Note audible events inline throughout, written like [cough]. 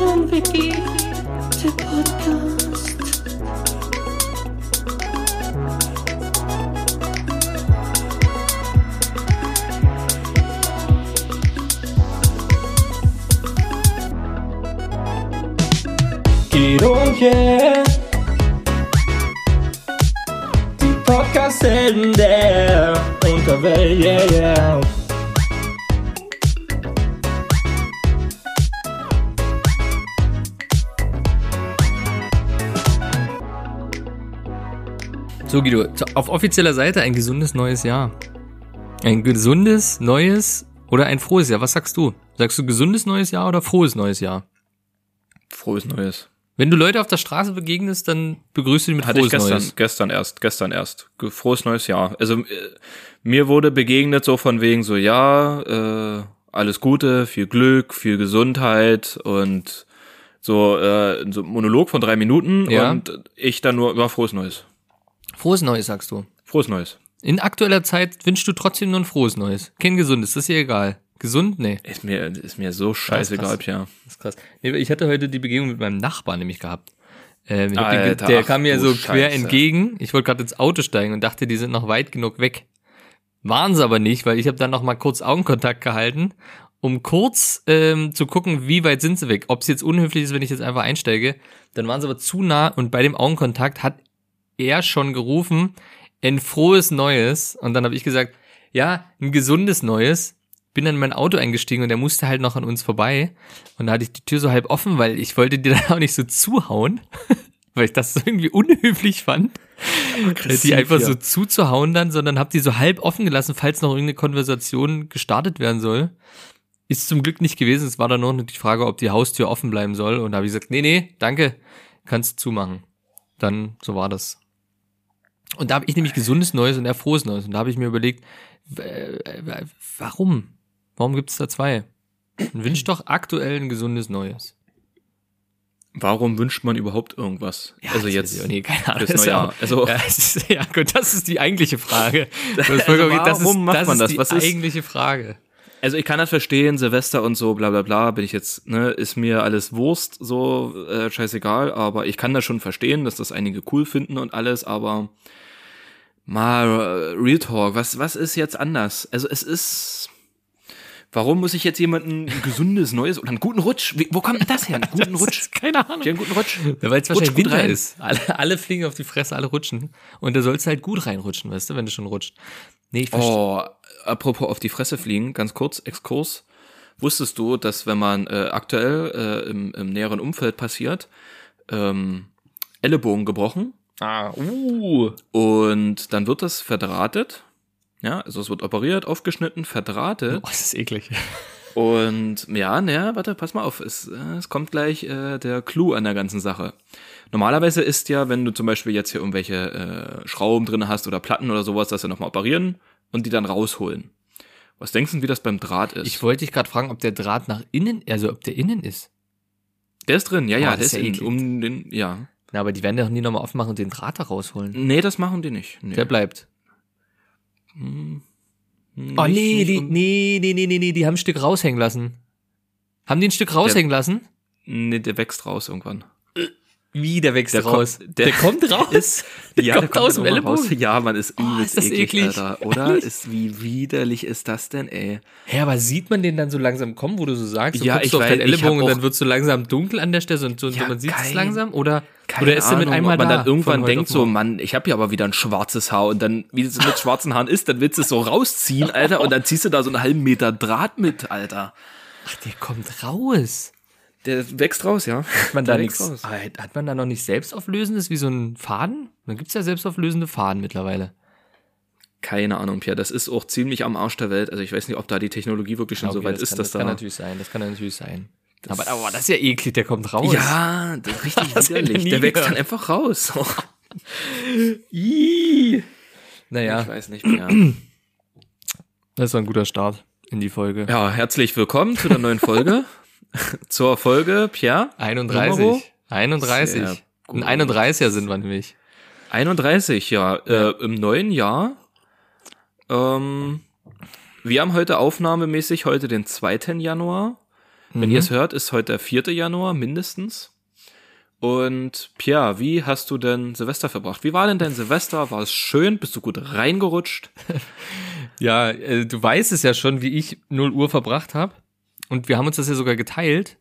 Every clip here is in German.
und Vicky, der Podcast. Guido und yeah. Die Podcast-Helden der Unterwelt, yeah, yeah. So, Guido, auf offizieller Seite ein gesundes neues Jahr. Ein gesundes neues oder ein frohes Jahr. Was sagst du? Sagst du gesundes neues Jahr oder frohes neues Jahr? Frohes Neues. Wenn du Leute auf der Straße begegnest, dann begrüßt du die mit Hatte frohes ich gestern, Neues. gestern erst, gestern erst. Frohes neues Jahr. Also äh, mir wurde begegnet so von wegen so, ja, äh, alles Gute, viel Glück, viel Gesundheit und so, äh, so ein Monolog von drei Minuten Ja. und ich dann nur, ja, frohes Neues. Frohes Neues, sagst du. Frohes Neues. In aktueller Zeit wünschst du trotzdem nur ein frohes Neues. Kein gesundes, das ist dir egal. Gesund? Nee. Ist mir, ist mir so scheißegal, ja. Das ist krass. Nee, ich hatte heute die Begegnung mit meinem Nachbarn nämlich gehabt. Ähm, hab den, Alter, der ach kam mir so quer Scheiße. entgegen. Ich wollte gerade ins Auto steigen und dachte, die sind noch weit genug weg. Waren sie aber nicht, weil ich habe dann noch mal kurz Augenkontakt gehalten, um kurz ähm, zu gucken, wie weit sind sie weg. Ob es jetzt unhöflich ist, wenn ich jetzt einfach einsteige. Dann waren sie aber zu nah und bei dem Augenkontakt hat er schon gerufen, ein frohes Neues. Und dann habe ich gesagt, ja, ein gesundes Neues. Bin dann in mein Auto eingestiegen und er musste halt noch an uns vorbei. Und da hatte ich die Tür so halb offen, weil ich wollte dir [laughs] dann auch nicht so zuhauen, [laughs] weil ich das so irgendwie unhöflich fand, die einfach hier. so zuzuhauen dann, sondern hab die so halb offen gelassen, falls noch irgendeine Konversation gestartet werden soll. Ist zum Glück nicht gewesen. Es war dann noch die Frage, ob die Haustür offen bleiben soll. Und da habe ich gesagt, nee, nee, danke, kannst du zumachen. Dann, so war das. Und da habe ich nämlich gesundes Neues und er frohes Neues. Und da habe ich mir überlegt, äh, warum? Warum gibt es da zwei? Wünsch doch aktuell ein gesundes Neues. Warum wünscht man überhaupt irgendwas? also das jetzt nie, keine Ahnung. fürs Das ist neue ja Jahr. auch- Also ja, ist, ja, gut, das ist die eigentliche Frage. [laughs] Vollkommen recht, das warum ist, macht das man das? die Was ist- eigentliche Frage. Also ich kann das verstehen, Silvester und so, bla bla bla, bin ich jetzt, ne, ist mir alles Wurst, so, äh, scheißegal, aber ich kann das schon verstehen, dass das einige cool finden und alles, aber mal äh, Real Talk, was, was ist jetzt anders? Also es ist, warum muss ich jetzt jemanden ein gesundes Neues oder einen guten Rutsch, wie, wo kommt denn das her? Einen [laughs] guten Das Rutsch? keine Ahnung. Einen guten Rutsch? Ja, weil es wahrscheinlich Winter rein. ist. Alle, alle fliegen auf die Fresse, alle rutschen. Und da sollst du halt gut reinrutschen, weißt du, wenn du schon rutscht. Nee, ich verstehe. Oh, apropos auf die Fresse fliegen, ganz kurz, Exkurs. Wusstest du, dass wenn man äh, aktuell äh, im, im näheren Umfeld passiert, ähm, Ellenbogen gebrochen Ah, uh. und dann wird das verdrahtet. Ja, also es wird operiert, aufgeschnitten, verdrahtet. Oh, das ist eklig. Und ja, naja, warte, pass mal auf, es, äh, es kommt gleich äh, der Clou an der ganzen Sache. Normalerweise ist ja, wenn du zum Beispiel jetzt hier irgendwelche äh, Schrauben drin hast oder Platten oder sowas, dass sie nochmal operieren und die dann rausholen. Was denkst du, wie das beim Draht ist? Ich wollte dich gerade fragen, ob der Draht nach innen, also ob der innen ist. der ist drin, ja, Oh, ja, das der ist ja in, eklig. um den, ja. Na, aber die werden doch nie nochmal aufmachen und den Draht da rausholen. Nee, das machen die nicht. Nee. Der bleibt. Hm, Oh, nicht- nee, nicht die, nee, nee, nee, nee, nee, die haben ein Stück raushängen lassen. Haben die ein Stück raushängen lassen? Nee, der wächst raus irgendwann. Wie, der wächst Der raus. kommt- der, der- kommt [laughs] raus? Ist, Der kommt aus dem Ellenbogen? Ja, man ist Oh, übelst ist das eklig, eklig. Alter. [laughs] Oder? ist, wie widerlich ist das denn, ey? Hä, aber sieht man den dann so langsam kommen, wo du so sagst, du Ja, ich so auf weiß, deinen Ellenbogen und dann wird so langsam dunkel an der Stelle und so, Ja, man sieht es langsam oder, Keine oder ist er mit Ahnung, einmal ob man da? dann irgendwann denkt so? Mann, ich habe ja aber wieder ein schwarzes Haar und dann, wie es mit schwarzen Haaren ist, dann willst du es so rausziehen, Alter, und dann ziehst du da so einen halben Meter Draht mit, Alter. Ach, der kommt raus. Der wächst raus, ja. Hat man da nichts, raus. Hat man da noch nicht selbstauflösendes wie so ein Faden? Dann gibt's ja selbstauflösende Faden mittlerweile. Keine Ahnung, Pierre, das ist auch ziemlich am Arsch der Welt. Also ich weiß nicht, ob da die Technologie wirklich schon so Okay, weit das ist, kann, dass das da... kann natürlich sein, das kann natürlich sein. Aber, aber das ist ja eklig, der kommt raus. ja, das ist richtig [laughs] Das widerlich. Der wächst dann einfach raus. [laughs] [laughs] Naja, Ich weiß nicht mehr. [clears throat] das war ein guter Start in die Folge. Ja, herzlich willkommen zu der neuen Folge. Zur Folge, Pierre. 31. Numero? 31. Sehr gut. Ein 31er sind wir nämlich. 31, ja. Äh, Im neuen Jahr. Ähm, wir haben heute aufnahmemäßig heute den 2. Januar. Wenn ihr es hört, ist heute der 4. Januar mindestens. Und Pierre, wie hast du denn Silvester verbracht? Wie war denn dein Silvester? War es schön? Bist du gut reingerutscht? [laughs] Ja, äh, du weißt es ja schon, wie ich 0 Uhr verbracht habe. Und wir haben uns das ja sogar geteilt.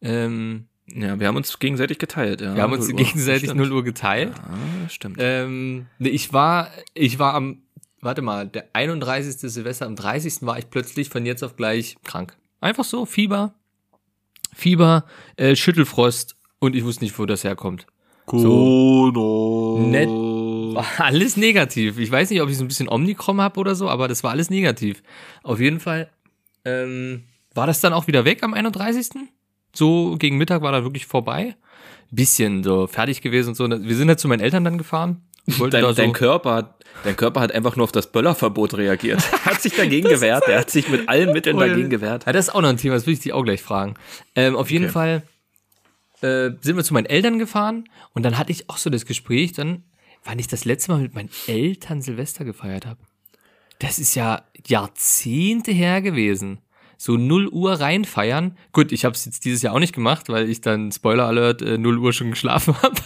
Ähm, Ja, wir haben uns gegenseitig geteilt. Ja, wir haben uns 0 Uhr. gegenseitig Stimmt. 0 Uhr geteilt. Ah, stimmt. Ähm, ich war, ich war am, warte mal, der 31. Silvester, am 30. war ich plötzlich von jetzt auf gleich krank. Einfach so, Fieber, Fieber, äh, Schüttelfrost und ich wusste nicht, wo das herkommt. So. Nett. War alles negativ. Ich weiß nicht, ob ich so ein bisschen Omikron habe oder so, aber das war alles negativ. Auf jeden Fall ähm, war das dann auch wieder weg am 31. So gegen Mittag war da wirklich vorbei. Bisschen so fertig gewesen und so. Wir sind halt zu meinen Eltern dann gefahren. Dein, so, dein, Körper, hat- dein Körper hat einfach nur auf das Böllerverbot reagiert. Er [laughs] hat sich dagegen gewehrt. Er hat sich mit allen [laughs] Mitteln dagegen gewehrt. Ja, das ist auch noch ein Thema, das will ich dich auch gleich fragen. Ähm, auf jeden Okay. Fall äh, sind wir zu meinen Eltern gefahren und dann hatte ich auch so das Gespräch, dann, wann ich das letzte Mal mit meinen Eltern Silvester gefeiert habe. Das ist ja Jahrzehnte her gewesen. So 0 Uhr reinfeiern. Gut, ich habe es jetzt dieses Jahr auch nicht gemacht, weil ich dann, Spoiler Alert, äh, 0 Uhr schon geschlafen habe. [laughs]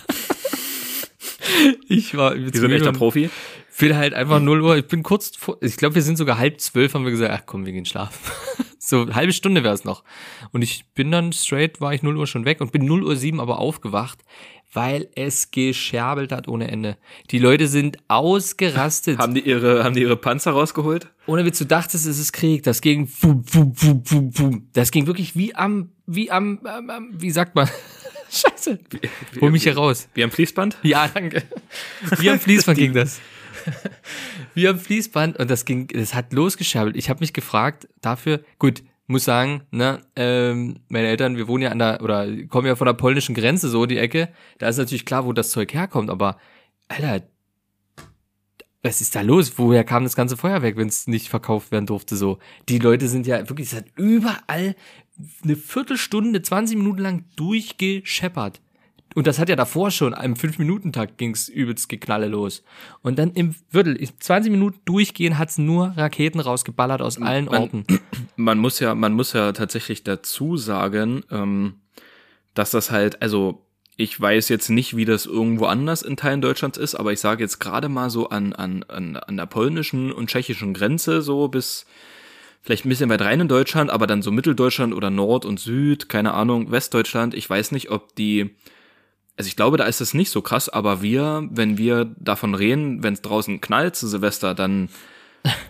[laughs] ich war Wie so ein echter Profi. bin halt einfach 0 Uhr. Ich bin kurz vor, ich glaube, wir sind sogar halb zwölf, haben wir gesagt, ach komm, wir gehen schlafen. [laughs] so, eine halbe Stunde wäre es noch. Und ich bin dann straight, war ich 0 Uhr schon weg und bin 0 Uhr 7 aber aufgewacht, weil es gescherbelt hat ohne Ende. Die Leute sind ausgerastet. Haben die ihre, haben die ihre Panzer rausgeholt? ohne Witz, du dachtest, es ist Krieg. Das ging, wum, wum, wum, wum, wum. das ging wirklich wie am, wie am, am, am wie sagt man? [laughs] Scheiße. Hol mich hier raus. Wie am Fließband? Ja, danke. Wie am Fließband ging das. [laughs] Wie am Fließband und das ging, das hat losgeschabelt. Ich habe mich gefragt dafür, gut, muss sagen, ne, ähm, meine Eltern, wir wohnen ja an der, oder kommen ja von der polnischen Grenze, so die Ecke. Da ist natürlich klar, wo das Zeug herkommt, aber, Alter, was ist da los? Woher kam das ganze Feuerwerk, wenn es nicht verkauft werden durfte, so? Die Leute sind ja wirklich, es hat überall eine Viertelstunde, 20 Minuten lang durchgescheppert. Und das hat ja davor schon, im 5-Minuten-Takt ging's übelst geknalle los. Und dann im Viertel, in 20 Minuten durchgehen, hat's nur Raketen rausgeballert aus allen Man- Orten. [clears throat] Man muss ja, man muss ja tatsächlich dazu sagen, ähm, dass das halt, also ich weiß jetzt nicht, wie das irgendwo anders in Teilen Deutschlands ist, aber ich sage jetzt gerade mal so an, an, an, an der polnischen und tschechischen Grenze so bis vielleicht ein bisschen weit rein in Deutschland, aber dann so Mitteldeutschland oder Nord und Süd, keine Ahnung, Westdeutschland. Ich weiß nicht, ob die, also ich glaube, da ist das nicht so krass, aber wir, wenn wir davon reden, wenn es draußen knallt zu Silvester, dann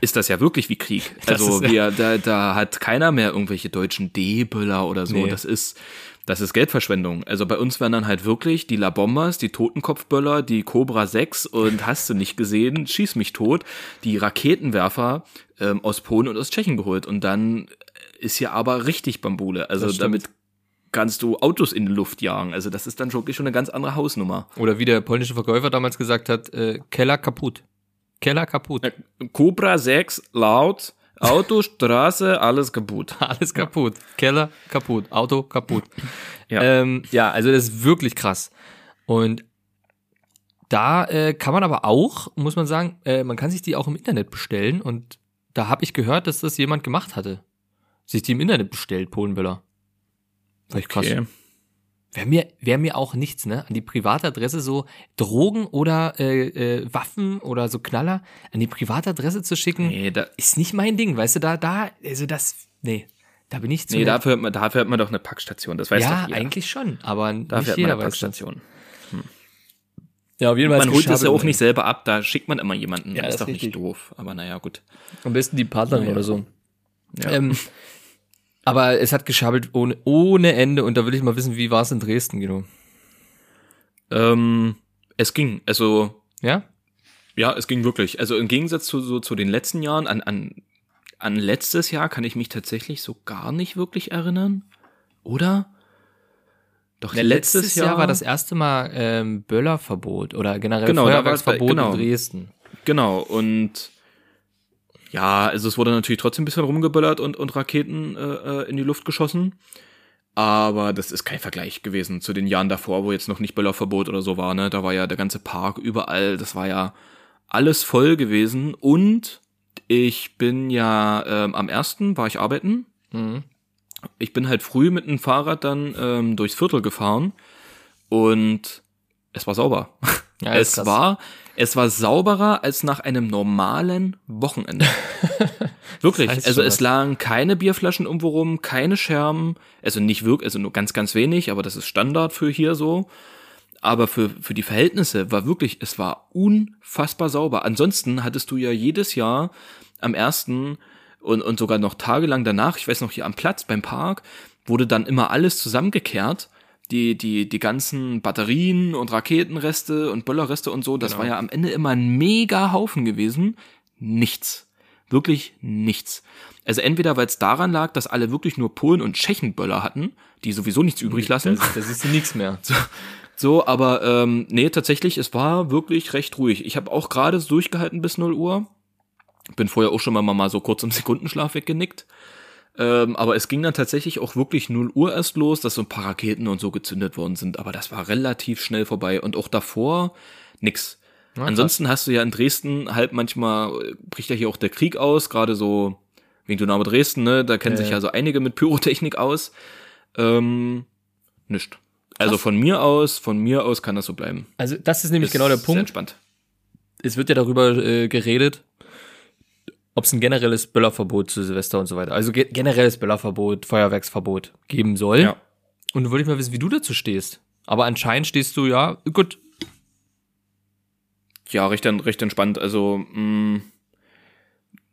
ist das ja wirklich wie Krieg. [laughs] Also ist- wir, da, da hat keiner mehr irgendwelche deutschen D-Böller oder so. Nee. Das ist, das ist Geldverschwendung. Also bei uns werden dann halt wirklich die La Bombas, die Totenkopfböller, die Cobra 6 und hast du nicht gesehen, schieß mich tot, die Raketenwerfer ähm, aus Polen und aus Tschechien geholt. Und dann ist hier aber richtig Bambule. Also damit kannst du Autos in die Luft jagen. Also das ist dann wirklich schon eine ganz andere Hausnummer. Oder wie der polnische Verkäufer damals gesagt hat, äh, Keller kaputt. Keller kaputt. Cobra 6 laut, Auto, [laughs] Straße, alles kaputt. [laughs] Alles kaputt. Keller kaputt. Auto kaputt. [laughs] Ja. Ähm, ja, also das ist wirklich krass. Und da äh, kann man aber auch, muss man sagen, äh, man kann sich die auch im Internet bestellen. Und da habe ich gehört, dass das jemand gemacht hatte. Sich die im Internet bestellt, Polenböller. Fand ich krass. Okay. Wäre mir, wär mir auch nichts, ne? An die Privatadresse so Drogen oder äh, äh, Waffen oder so Knaller an die Privatadresse zu schicken, Nee, da, ist nicht mein Ding, weißt du, da, da, also das, nee, da bin ich zu nee nett. dafür, hat man, dafür hat man doch eine Packstation, das weiß ja, doch jeder. eigentlich schon, aber Dafür nicht hat man jeder eine das. Packstation. Ja, auf jeden Fall. Man holt es ja auch nicht selber ab, da schickt man immer jemanden. Ja, das ist das doch ist nicht richtig. doof. Aber naja, gut. Am besten die Partnerin Ja. oder so. Ja. Ähm, [laughs] aber es hat geschabelt ohne, ohne Ende und da will ich mal wissen, wie war es in Dresden, genau. Ähm, es ging, also Ja? ja, es ging wirklich. Also im Gegensatz zu, so, zu den letzten Jahren, an, an, an letztes Jahr kann ich mich tatsächlich so gar nicht wirklich erinnern. Oder? Doch letztes Jahr, war das erste Mal ähm, Böllerverbot oder generell Genau, Feuerwerksverbot genau. in Dresden. Genau, und ja, also es wurde natürlich trotzdem ein bisschen rumgeböllert und, und Raketen äh, äh, in die Luft geschossen. Aber das ist kein Vergleich gewesen zu den Jahren davor, wo jetzt noch nicht Böllerverbot oder so war, ne? Da war ja der ganze Park überall, das war ja alles voll gewesen. Und ich bin ja ähm, am ersten war ich arbeiten Mhm. ich bin halt früh mit dem Fahrrad dann ähm, durchs Viertel gefahren und es war sauber. Ja, [laughs] es war, es war sauberer als nach einem normalen Wochenende. [laughs] Wirklich. Das heißt also es was. lagen keine Bierflaschen irgendwo rum, keine Scherben, also nicht wirklich, also nur ganz, ganz wenig, aber das ist Standard für hier so. Aber für, für die Verhältnisse war wirklich, es war unfassbar sauber. Ansonsten hattest du ja jedes Jahr am ersten und, und sogar noch tagelang danach, ich weiß noch hier am Platz beim Park, wurde dann immer alles zusammengekehrt. Die, die, die ganzen Batterien und Raketenreste und Böllerreste und so, das Genau. war ja am Ende immer ein mega Haufen gewesen. Nichts. Wirklich nichts. Also entweder, weil es daran lag, dass alle wirklich nur Polen und Tschechen Böller hatten, die sowieso nichts übrig lassen. Da, da siehst du nichts mehr. So, aber ähm, nee, tatsächlich, es war wirklich recht ruhig. Ich habe auch gerade so durchgehalten bis 0 Uhr. Bin vorher auch schon mal, mal so kurz im Sekundenschlaf weggenickt. Ähm, aber es ging dann tatsächlich auch wirklich 0 Uhr erst los, dass so ein paar Raketen und so gezündet worden sind. Aber das war relativ schnell vorbei. Und auch davor nix. Ansonsten hast du ja in Dresden halt manchmal, äh, bricht ja hier auch der Krieg aus, gerade so wegen Dynamo Dresden, ne? Da kennen Ja, sich ja. ja so einige mit Pyrotechnik aus. Ähm, nischt. Also von mir aus, von mir aus kann das so bleiben. Also das ist nämlich Ist genau der sehr Punkt. Entspannt. es wird ja darüber äh, geredet, ob es ein generelles Böllerverbot zu Silvester und so weiter, also ge generelles Böllerverbot, Feuerwerksverbot geben soll. Ja. Und du wollte ich mal wissen, wie du dazu stehst. Aber anscheinend stehst du ja, gut, Ja, recht, recht entspannt. Also, mh,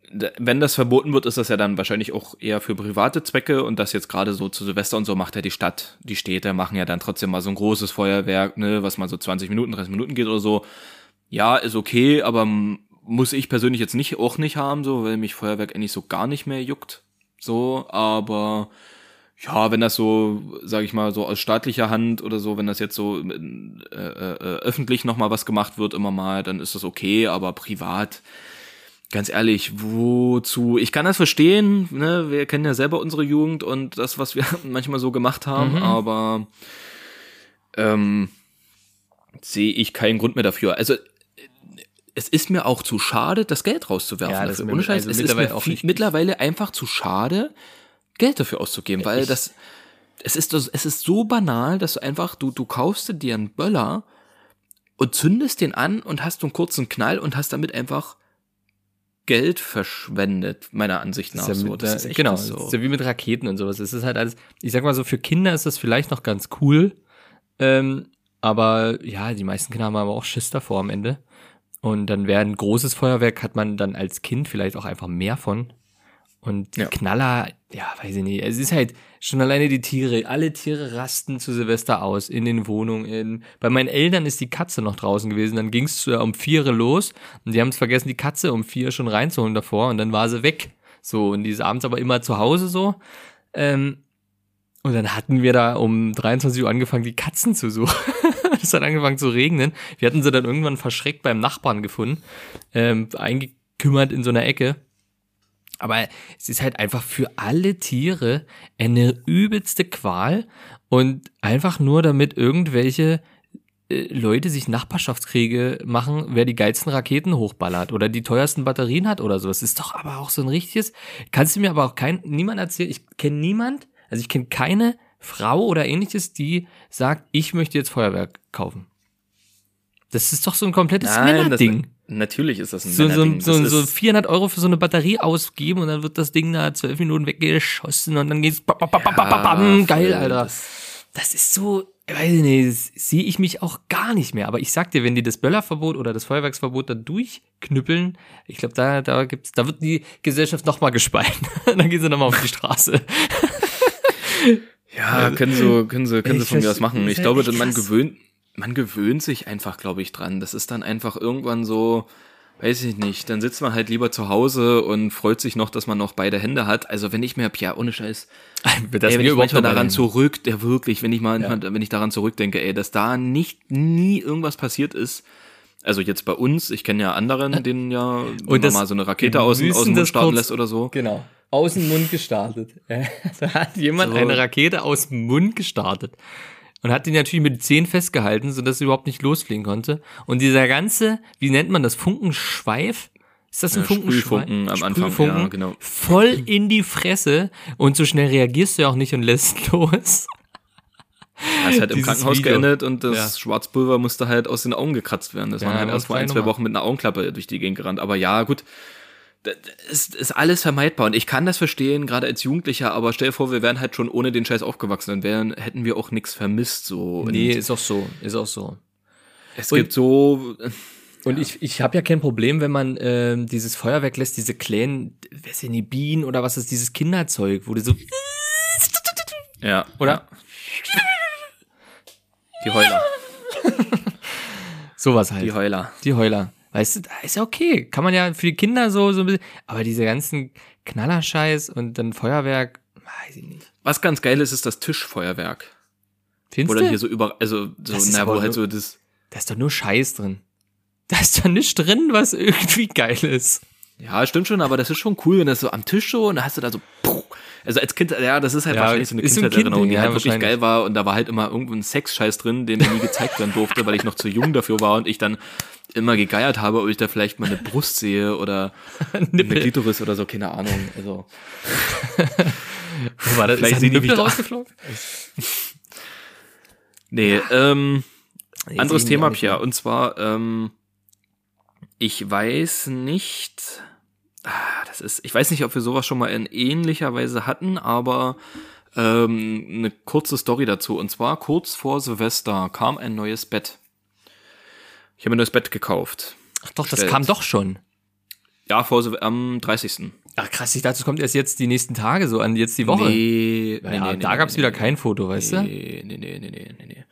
d- wenn das verboten wird, ist das ja dann wahrscheinlich auch eher für private Zwecke und das jetzt gerade so zu Silvester und so macht ja die Stadt, die Städte machen ja dann trotzdem mal so ein großes Feuerwerk, ne, was mal so 20 Minuten, 30 Minuten geht oder so. Ja, ist okay, aber m- muss ich persönlich jetzt nicht, auch nicht haben, so, weil mich Feuerwerk eigentlich so gar nicht mehr juckt. So, aber ja, wenn das so, sage ich mal, so aus staatlicher Hand oder so, wenn das jetzt so äh, äh, äh, öffentlich nochmal was gemacht wird, immer mal, dann ist das okay, aber privat, ganz ehrlich, wozu? Ich kann das verstehen, ne? Wir kennen ja selber unsere Jugend und das, was wir [laughs] manchmal so gemacht haben, Mhm. aber ähm, sehe ich keinen Grund mehr dafür. Also es ist mir auch zu schade, das Geld rauszuwerfen. Ja, das ist dafür. Ohne Scheiß, also es ist mittlerweile mir auch viel, mittlerweile einfach zu schade, Geld dafür auszugeben, weil Ich- das es ist das- es ist so banal, dass du einfach du du kaufst dir einen Böller und zündest den an und hast so einen kurzen Knall und hast damit einfach Geld verschwendet, meiner Ansicht nach. ist ja so. Das ist echt genau, so. ist ja wie mit Raketen und sowas. Es ist halt alles, ich sag mal so, für Kinder ist das vielleicht noch ganz cool. Ähm, aber ja, die meisten Kinder haben aber auch Schiss davor am Ende. Und dann wäre ein großes Feuerwerk, hat man dann als Kind vielleicht auch einfach mehr von. Und die Ja. Knaller, ja, weiß ich nicht. Es ist halt schon alleine die Tiere. Alle Tiere rasten zu Silvester aus in den Wohnungen. In, bei meinen Eltern ist die Katze noch draußen gewesen. Dann ging es um vier los und die haben es vergessen, die Katze um vier schon reinzuholen davor und dann war sie weg. So, und die ist abends aber immer zu Hause so. Ähm, und dann hatten wir da um 23 Uhr angefangen, die Katzen zu suchen. [laughs] es hat angefangen zu regnen. Wir hatten sie dann irgendwann verschreckt beim Nachbarn gefunden, ähm, eingekümmert in so einer Ecke. Aber es ist halt einfach für alle Tiere eine übelste Qual und einfach nur damit irgendwelche äh, Leute sich Nachbarschaftskriege machen, wer die geilsten Raketen hochballert oder die teuersten Batterien hat oder so. Es ist doch aber auch so ein richtiges, kannst du mir aber auch kein, niemand erzählen, ich kenne niemand, also ich kenne keine Frau oder ähnliches, die sagt, ich möchte jetzt Feuerwerk kaufen. Das ist doch so ein komplettes das, Männerding natürlich ist das ein so, so, Männerding. so, Das so ist- 400 Euro für so eine Batterie ausgeben und dann wird das Ding da zwölf Minuten weggeschossen und dann geht's bam, bam, bam, bam, bam, bam, geil, Alter. das- Das ist so, ich weiß nicht, das sehe ich mich auch gar nicht mehr. Aber ich sag dir, wenn die das Böllerverbot oder das Feuerwerksverbot da durchknüppeln, ich glaube, da, da gibt's, da wird die Gesellschaft nochmal gespalten. [laughs] dann gehen sie nochmal auf die Straße. [laughs] Ja, können sie, können sie, können sie von mir verste- machen. Ich glaube, man gewöhnt, man gewöhnt sich einfach, glaube ich, dran. Das ist dann einfach irgendwann so, weiß ich nicht, dann sitzt man halt lieber zu Hause und freut sich noch, dass man noch beide Hände hat. Also wenn ich mir, ja, ohne Scheiß, [laughs] ey, wenn ich manchmal daran zurück, der wirklich, wenn ich mal, Ja. wenn ich daran zurückdenke, ey, dass da nicht, nie irgendwas passiert ist. Also jetzt bei uns, ich kenne ja anderen, denen ja, wenn man das- mal so eine Rakete aus, aus dem Mund starten lässt oder so. Genau. Aus dem Mund gestartet. [laughs] da hat jemand So. eine Rakete aus dem Mund gestartet. Und hat die natürlich mit Zehen festgehalten, sodass sie überhaupt nicht losfliegen konnte. Und dieser ganze, wie nennt man das, Funkenschweif, Ist das ein Ja, Funkenschwein? Sprühfunken am Anfang, Sprühfunken. ja, genau. Voll in die Fresse und so schnell reagierst du ja auch nicht und lässt [laughs] los. Ist halt im Dieses Krankenhaus Video. geendet und das Ja. Schwarzpulver musste halt aus den Augen gekratzt werden. Das Ja, waren halt erst vor ein, zwei Wochen mit einer Augenklappe durch die Gegend gerannt. Aber ja, gut. Das ist, ist alles vermeidbar. Und ich kann das verstehen, gerade als Jugendlicher, aber stell dir vor, wir wären halt schon ohne den Scheiß aufgewachsen, dann wären, hätten wir auch nichts vermisst. So. Und Nee, ist auch so, ist auch so. es und- gibt so. Und ich, ich habe ja kein Problem, wenn man ähm, dieses Feuerwerk lässt, diese kleinen, wer sind die Bienen oder was ist dieses Kinderzeug, wo du so, Ja. oder? Die Heuler. [laughs] Sowas halt. Die Heuler. Die Heuler. Weißt du, ist ja okay. Kann man ja für die Kinder so, so ein bisschen, aber diese ganzen Knallerscheiß und dann Feuerwerk, weiß ich nicht. Was ganz geil ist, ist das Tischfeuerwerk. Wo Findest dann du? hier so über, also, so, na, wo halt so das. Da ist doch nur Scheiß drin. Da ist doch nichts drin, was irgendwie [laughs] geil ist. Ja, stimmt schon, aber das ist schon cool, wenn das so am Tisch so und da hast du da so, puh. Also als Kind, ja, das ist halt Ja, wahrscheinlich so eine Kindheitserinnerung, die ja, halt wirklich geil war und da war halt immer irgendwo ein Sexscheiß drin, den mir nie gezeigt werden durfte, weil ich noch zu jung dafür war und ich dann immer gegeiert habe, ob ich da vielleicht mal eine Brust sehe oder [laughs] eine. Klitoris oder so, keine Ahnung, also. War das? Vielleicht ist da die Nippel rausgeflogen? Nee, ähm, Nee, anderes Thema ja, und zwar, ähm, ich weiß nicht, das ist, ich weiß nicht, ob wir sowas schon mal in ähnlicher Weise hatten, aber ähm, eine kurze Story dazu. Und zwar kurz vor Silvester kam ein neues Bett. Ich habe ein neues Bett gekauft. Ach doch, das bestellt. kam doch schon. Ja, vor am 30. Ach krass, ich dachte, es kommt erst jetzt die nächsten Tage, so an jetzt die Woche. Nee, nee, ja, nee, da nee, gab's nee, wieder nee, kein Foto, weißt du? Nee, nee, nee, nee, nee, nee,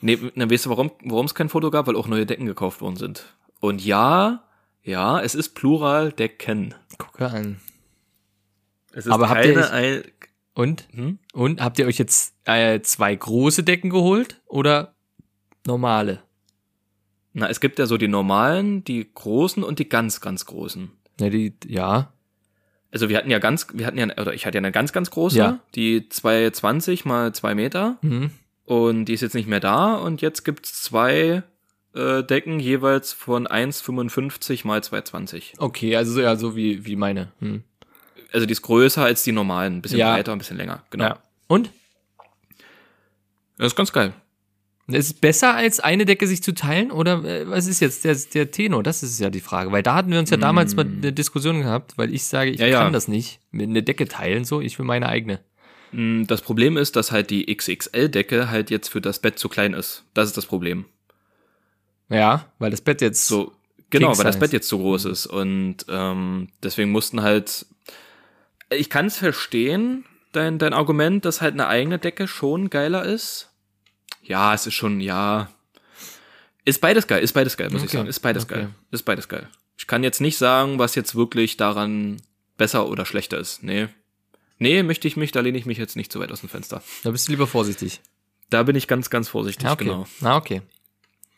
nee. Na, weißt du, warum warum es kein Foto gab? Weil auch neue Decken gekauft worden sind. Und ja, ja, es ist Plural Decken. Gucke an. Es ist Aber habt ihr keine ein, Und? hm? Und habt ihr euch jetzt äh, zwei große Decken geholt oder normale? Na, es gibt ja so die normalen, die großen und die ganz, ganz großen. Ja, die, ja. Also wir hatten ja ganz, wir hatten ja, oder ich hatte ja eine ganz, ganz große, Ja. die 220 mal 2 Meter Mhm. und die ist jetzt nicht mehr da und jetzt gibt's zwei äh, Decken jeweils von 1,55 mal 220. Okay, also so, ja, so wie, wie meine. Hm. Also die ist größer als die normalen, ein bisschen Ja. breiter, ein bisschen länger. Genau. Ja. Und? Das ist ganz geil. Ist es besser, als eine Decke sich zu teilen? Oder äh, was ist jetzt der, der Tenor? Das ist ja die Frage. Weil da hatten wir uns ja damals mal eine Diskussion gehabt, weil ich sage, ich Mm. Ja, ja. kann das nicht. Mit eine Decke teilen, so, ich will meine eigene. Mm, Das Problem ist, dass halt die XXL-Decke halt jetzt für das Bett zu klein ist. Das ist das Problem. Ja, weil das Bett jetzt So, genau, weil das. Bett jetzt zu groß ist. Und ähm, deswegen mussten halt. Ich kann es verstehen, dein, dein Argument, dass halt eine eigene Decke schon geiler ist. Ja, es ist schon, ja. Ist beides geil, ist beides geil, muss ich Okay, sagen. Ist beides okay. geil. Ist beides geil. Ich kann jetzt nicht sagen, was jetzt wirklich daran besser oder schlechter ist. Nee. Nee, möchte ich mich, da lehne ich mich jetzt nicht zu weit aus dem Fenster. Da bist du lieber vorsichtig. Da bin ich ganz, ganz vorsichtig, Ja, okay. genau. Na, okay.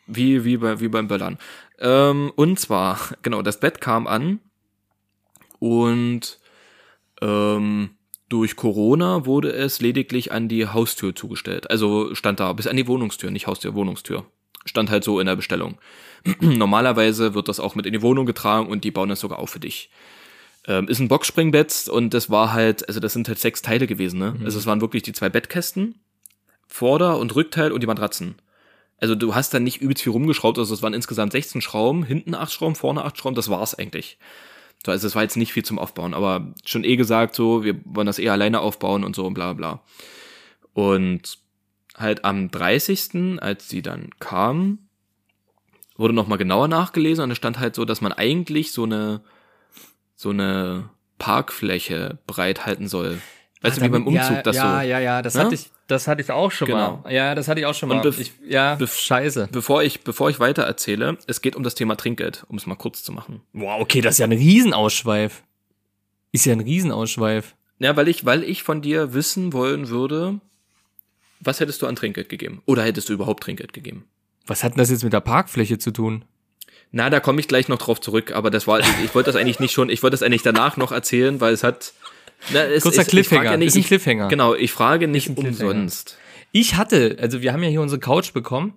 Wie, wie, bei, wie beim Böllern. Ähm, und zwar, [laughs] genau, das Bett kam an und ähm, durch Corona wurde es lediglich an die Haustür zugestellt. Also stand da bis an die Wohnungstür, nicht Haustür, Wohnungstür. Stand halt so in der Bestellung. [clears throat] Normalerweise wird das auch mit in die Wohnung getragen und die bauen das sogar auf für dich. Ähm, ist ein Boxspringbett und das war halt, also das sind halt sechs Teile gewesen, ne? Also es waren wirklich die zwei Bettkästen, Vorder- und Rückteil und die Matratzen. Also du hast dann nicht übelst viel rumgeschraubt, also es waren insgesamt 16 Schrauben, hinten 8 Schrauben, vorne 8 Schrauben, das war's eigentlich. So, also es war jetzt nicht viel zum Aufbauen, aber schon eh gesagt, so, wir wollen das eher alleine aufbauen und so und bla bla. Und halt am 30., als sie dann kam, wurde nochmal genauer nachgelesen und es stand halt so, dass man eigentlich so eine, so eine Parkfläche breit halten soll. Weißt du, wie beim Umzug ja, das ja, so. Ja, ja, das Ne? hatte ich, das hatte ich auch schon Genau. mal. Ja, das hatte ich auch schon Und mal. bef- Ich, ja, bef- scheiße. Bevor ich, bevor ich weiter erzähle, es geht um das Thema Trinkgeld, um es mal kurz zu machen. Wow, okay, das ist ja ein Riesenausschweif. Ist ja ein Riesenausschweif. Ja, weil ich, weil ich von dir wissen wollen würde, was hättest du an Trinkgeld gegeben? Oder hättest du überhaupt Trinkgeld gegeben? Was hat denn das jetzt mit der Parkfläche zu tun? Na, da komme ich gleich noch drauf zurück, aber das war, ich, ich wollte das eigentlich nicht schon, ich wollte das eigentlich danach noch erzählen, weil es hat, na, es, Kurzer es, ich Cliffhanger, ja nicht, ist ein Cliffhanger. Genau, ich frage nicht umsonst. Ich hatte, also wir haben ja hier unsere Couch bekommen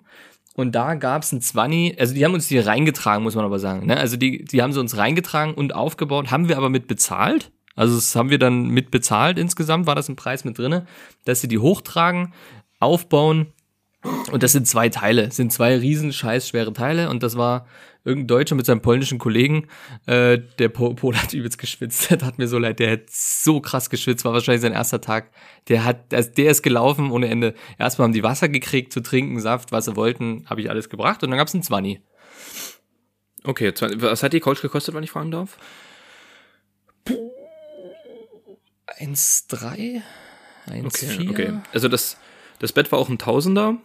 und da gab's ein 20, also die haben uns die reingetragen, muss man aber sagen. Ne? Also die, die haben sie uns reingetragen und aufgebaut, haben wir aber mit bezahlt. Also das haben wir dann mit bezahlt insgesamt, war das ein Preis mit drinne, dass sie die hochtragen, aufbauen und das sind zwei Teile, das sind zwei riesen scheiß schwere Teile und das war irgendein Deutscher mit seinem polnischen Kollegen, äh, der Pol, Pol hat [laughs] übelst geschwitzt, der hat mir so leid, der hat so krass geschwitzt, war wahrscheinlich sein erster Tag, der hat, also der ist gelaufen ohne Ende. Erstmal haben die Wasser gekriegt zu trinken, Saft, was sie wollten, habe ich alles gebracht und dann gab's ein Zwanni. Okay, was hat die Couch gekostet, wenn ich fragen darf? 1,3? 1,4? Okay, okay. Also das, das Bett war auch ein Tausender.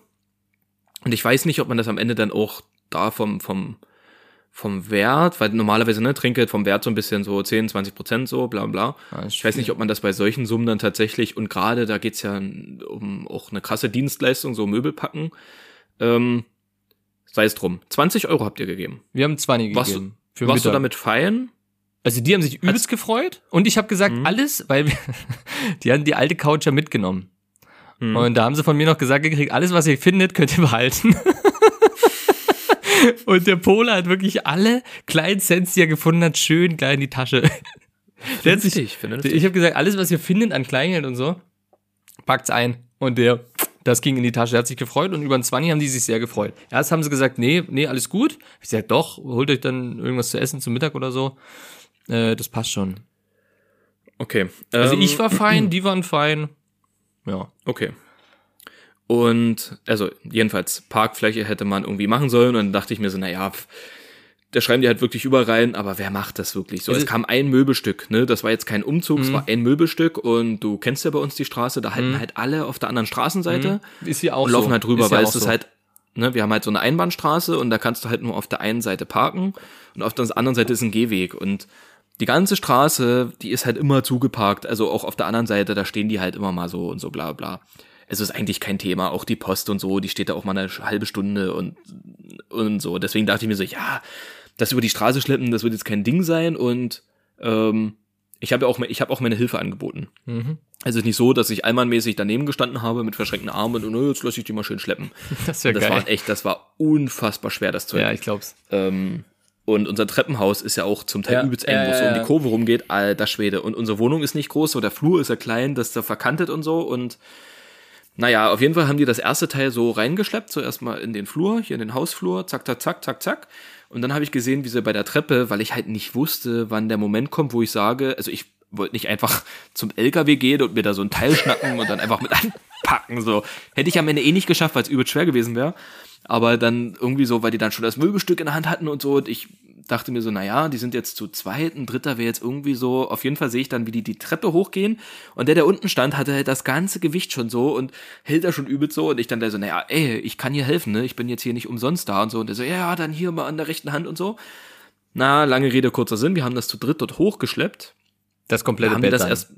Und ich weiß nicht, ob man das am Ende dann auch da vom, vom, vom Wert, weil normalerweise, ne, Trinkgeld vom Wert so ein bisschen so 10, 20 Prozent so, bla bla. Ich weiß nicht, ob man das bei solchen Summen dann tatsächlich, und gerade da geht's ja um auch eine krasse Dienstleistung, so Möbel packen. Ähm, sei es drum. 20 Euro habt ihr gegeben. Wir haben 20 Warst, gegeben. du, für warst du Mittag. damit fein? Also die haben sich übelst gefreut und ich habe gesagt, Mhm. alles, weil wir, [laughs] die haben die alte Couch ja mitgenommen. Hm. Und da haben sie von mir noch gesagt gekriegt, alles, was ihr findet, könnt ihr behalten. [laughs] und der Pole hat wirklich alle kleinen Cents, die er gefunden hat, schön klein in die Tasche. Der hat sich, vernünftig. ich habe gesagt, alles, was ihr findet an Kleingeld und so, packt's ein. Und der, das ging in die Tasche. Der hat sich gefreut und über den 20 haben die sich sehr gefreut. Erst haben sie gesagt, nee, nee, alles gut. Ich sag, doch, holt euch dann irgendwas zu essen zum Mittag oder so. Äh, das passt schon. Okay. Also ähm, ich war fein, [clears throat] die waren fein. Ja. Okay. Und, also, jedenfalls, Parkfläche hätte man irgendwie machen sollen. Und dann dachte ich mir so, naja, pf, da schreiben die halt wirklich überall rein, aber wer macht das wirklich so? Also- es kam ein Möbelstück, ne? Das war jetzt kein Umzug, es Mhm. war ein Möbelstück und du kennst ja bei uns die Straße, da halten halt alle auf der anderen Straßenseite Ist hier auch und laufen so. halt drüber, Ist weil es ist so. halt, ne, wir haben halt so eine Einbahnstraße und da kannst du halt nur auf der einen Seite parken und auf der anderen Seite ist ein Gehweg und die ganze Straße, die ist halt immer zugeparkt, also auch auf der anderen Seite, da stehen die halt immer mal so und so bla bla. Es ist eigentlich kein Thema, auch die Post und so, die steht da auch mal eine halbe Stunde und, und so. Deswegen dachte ich mir so, ja, das über die Straße schleppen, das wird jetzt kein Ding sein und ähm, ich habe ja auch, ich habe auch meine Hilfe angeboten. Mhm. Also es ist nicht so, dass ich allmannmäßig daneben gestanden habe mit verschränkten Armen und oh, jetzt lasse ich die mal schön schleppen. [laughs] Das wäre Das geil. war echt, das war unfassbar schwer, das Zeug. ja, ich glaub's. Ähm, und unser Treppenhaus ist ja auch zum Teil Ja, übelst eng, wo es ja, so um ja. die Kurve rumgeht, alter Schwede. Und unsere Wohnung ist nicht groß, so der Flur ist ja klein, das ist da verkantet und so. Und naja, auf jeden Fall haben die das erste Teil so reingeschleppt, so erstmal in den Flur, hier in den Hausflur, zack, zack, zack, zack, zack. Und dann habe ich gesehen, wie sie bei der Treppe, weil ich halt nicht wusste, wann der Moment kommt, wo ich sage, also ich wollte nicht einfach [laughs] zum LKW gehen und mir da so ein Teil schnappen und dann einfach mit [laughs] anpacken, so. Hätte ich am Ende eh nicht geschafft, weil es übel schwer gewesen wäre. Aber dann irgendwie so, weil die dann schon das Möbelstück in der Hand hatten und so, und ich dachte mir so, naja, die sind jetzt zu zweit, ein dritter wäre jetzt irgendwie so, auf jeden Fall sehe ich dann, wie die die Treppe hochgehen und der, der unten stand, hatte halt das ganze Gewicht schon so und hält da schon übelst so und ich dann da so, naja, ey, ich kann hier helfen, ne, ich bin jetzt hier nicht umsonst da und so und der so, ja, dann hier mal an der rechten Hand und so. Na, lange Rede, kurzer Sinn, wir haben das zu dritt dort hochgeschleppt Das komplette haben Bett das dann. erst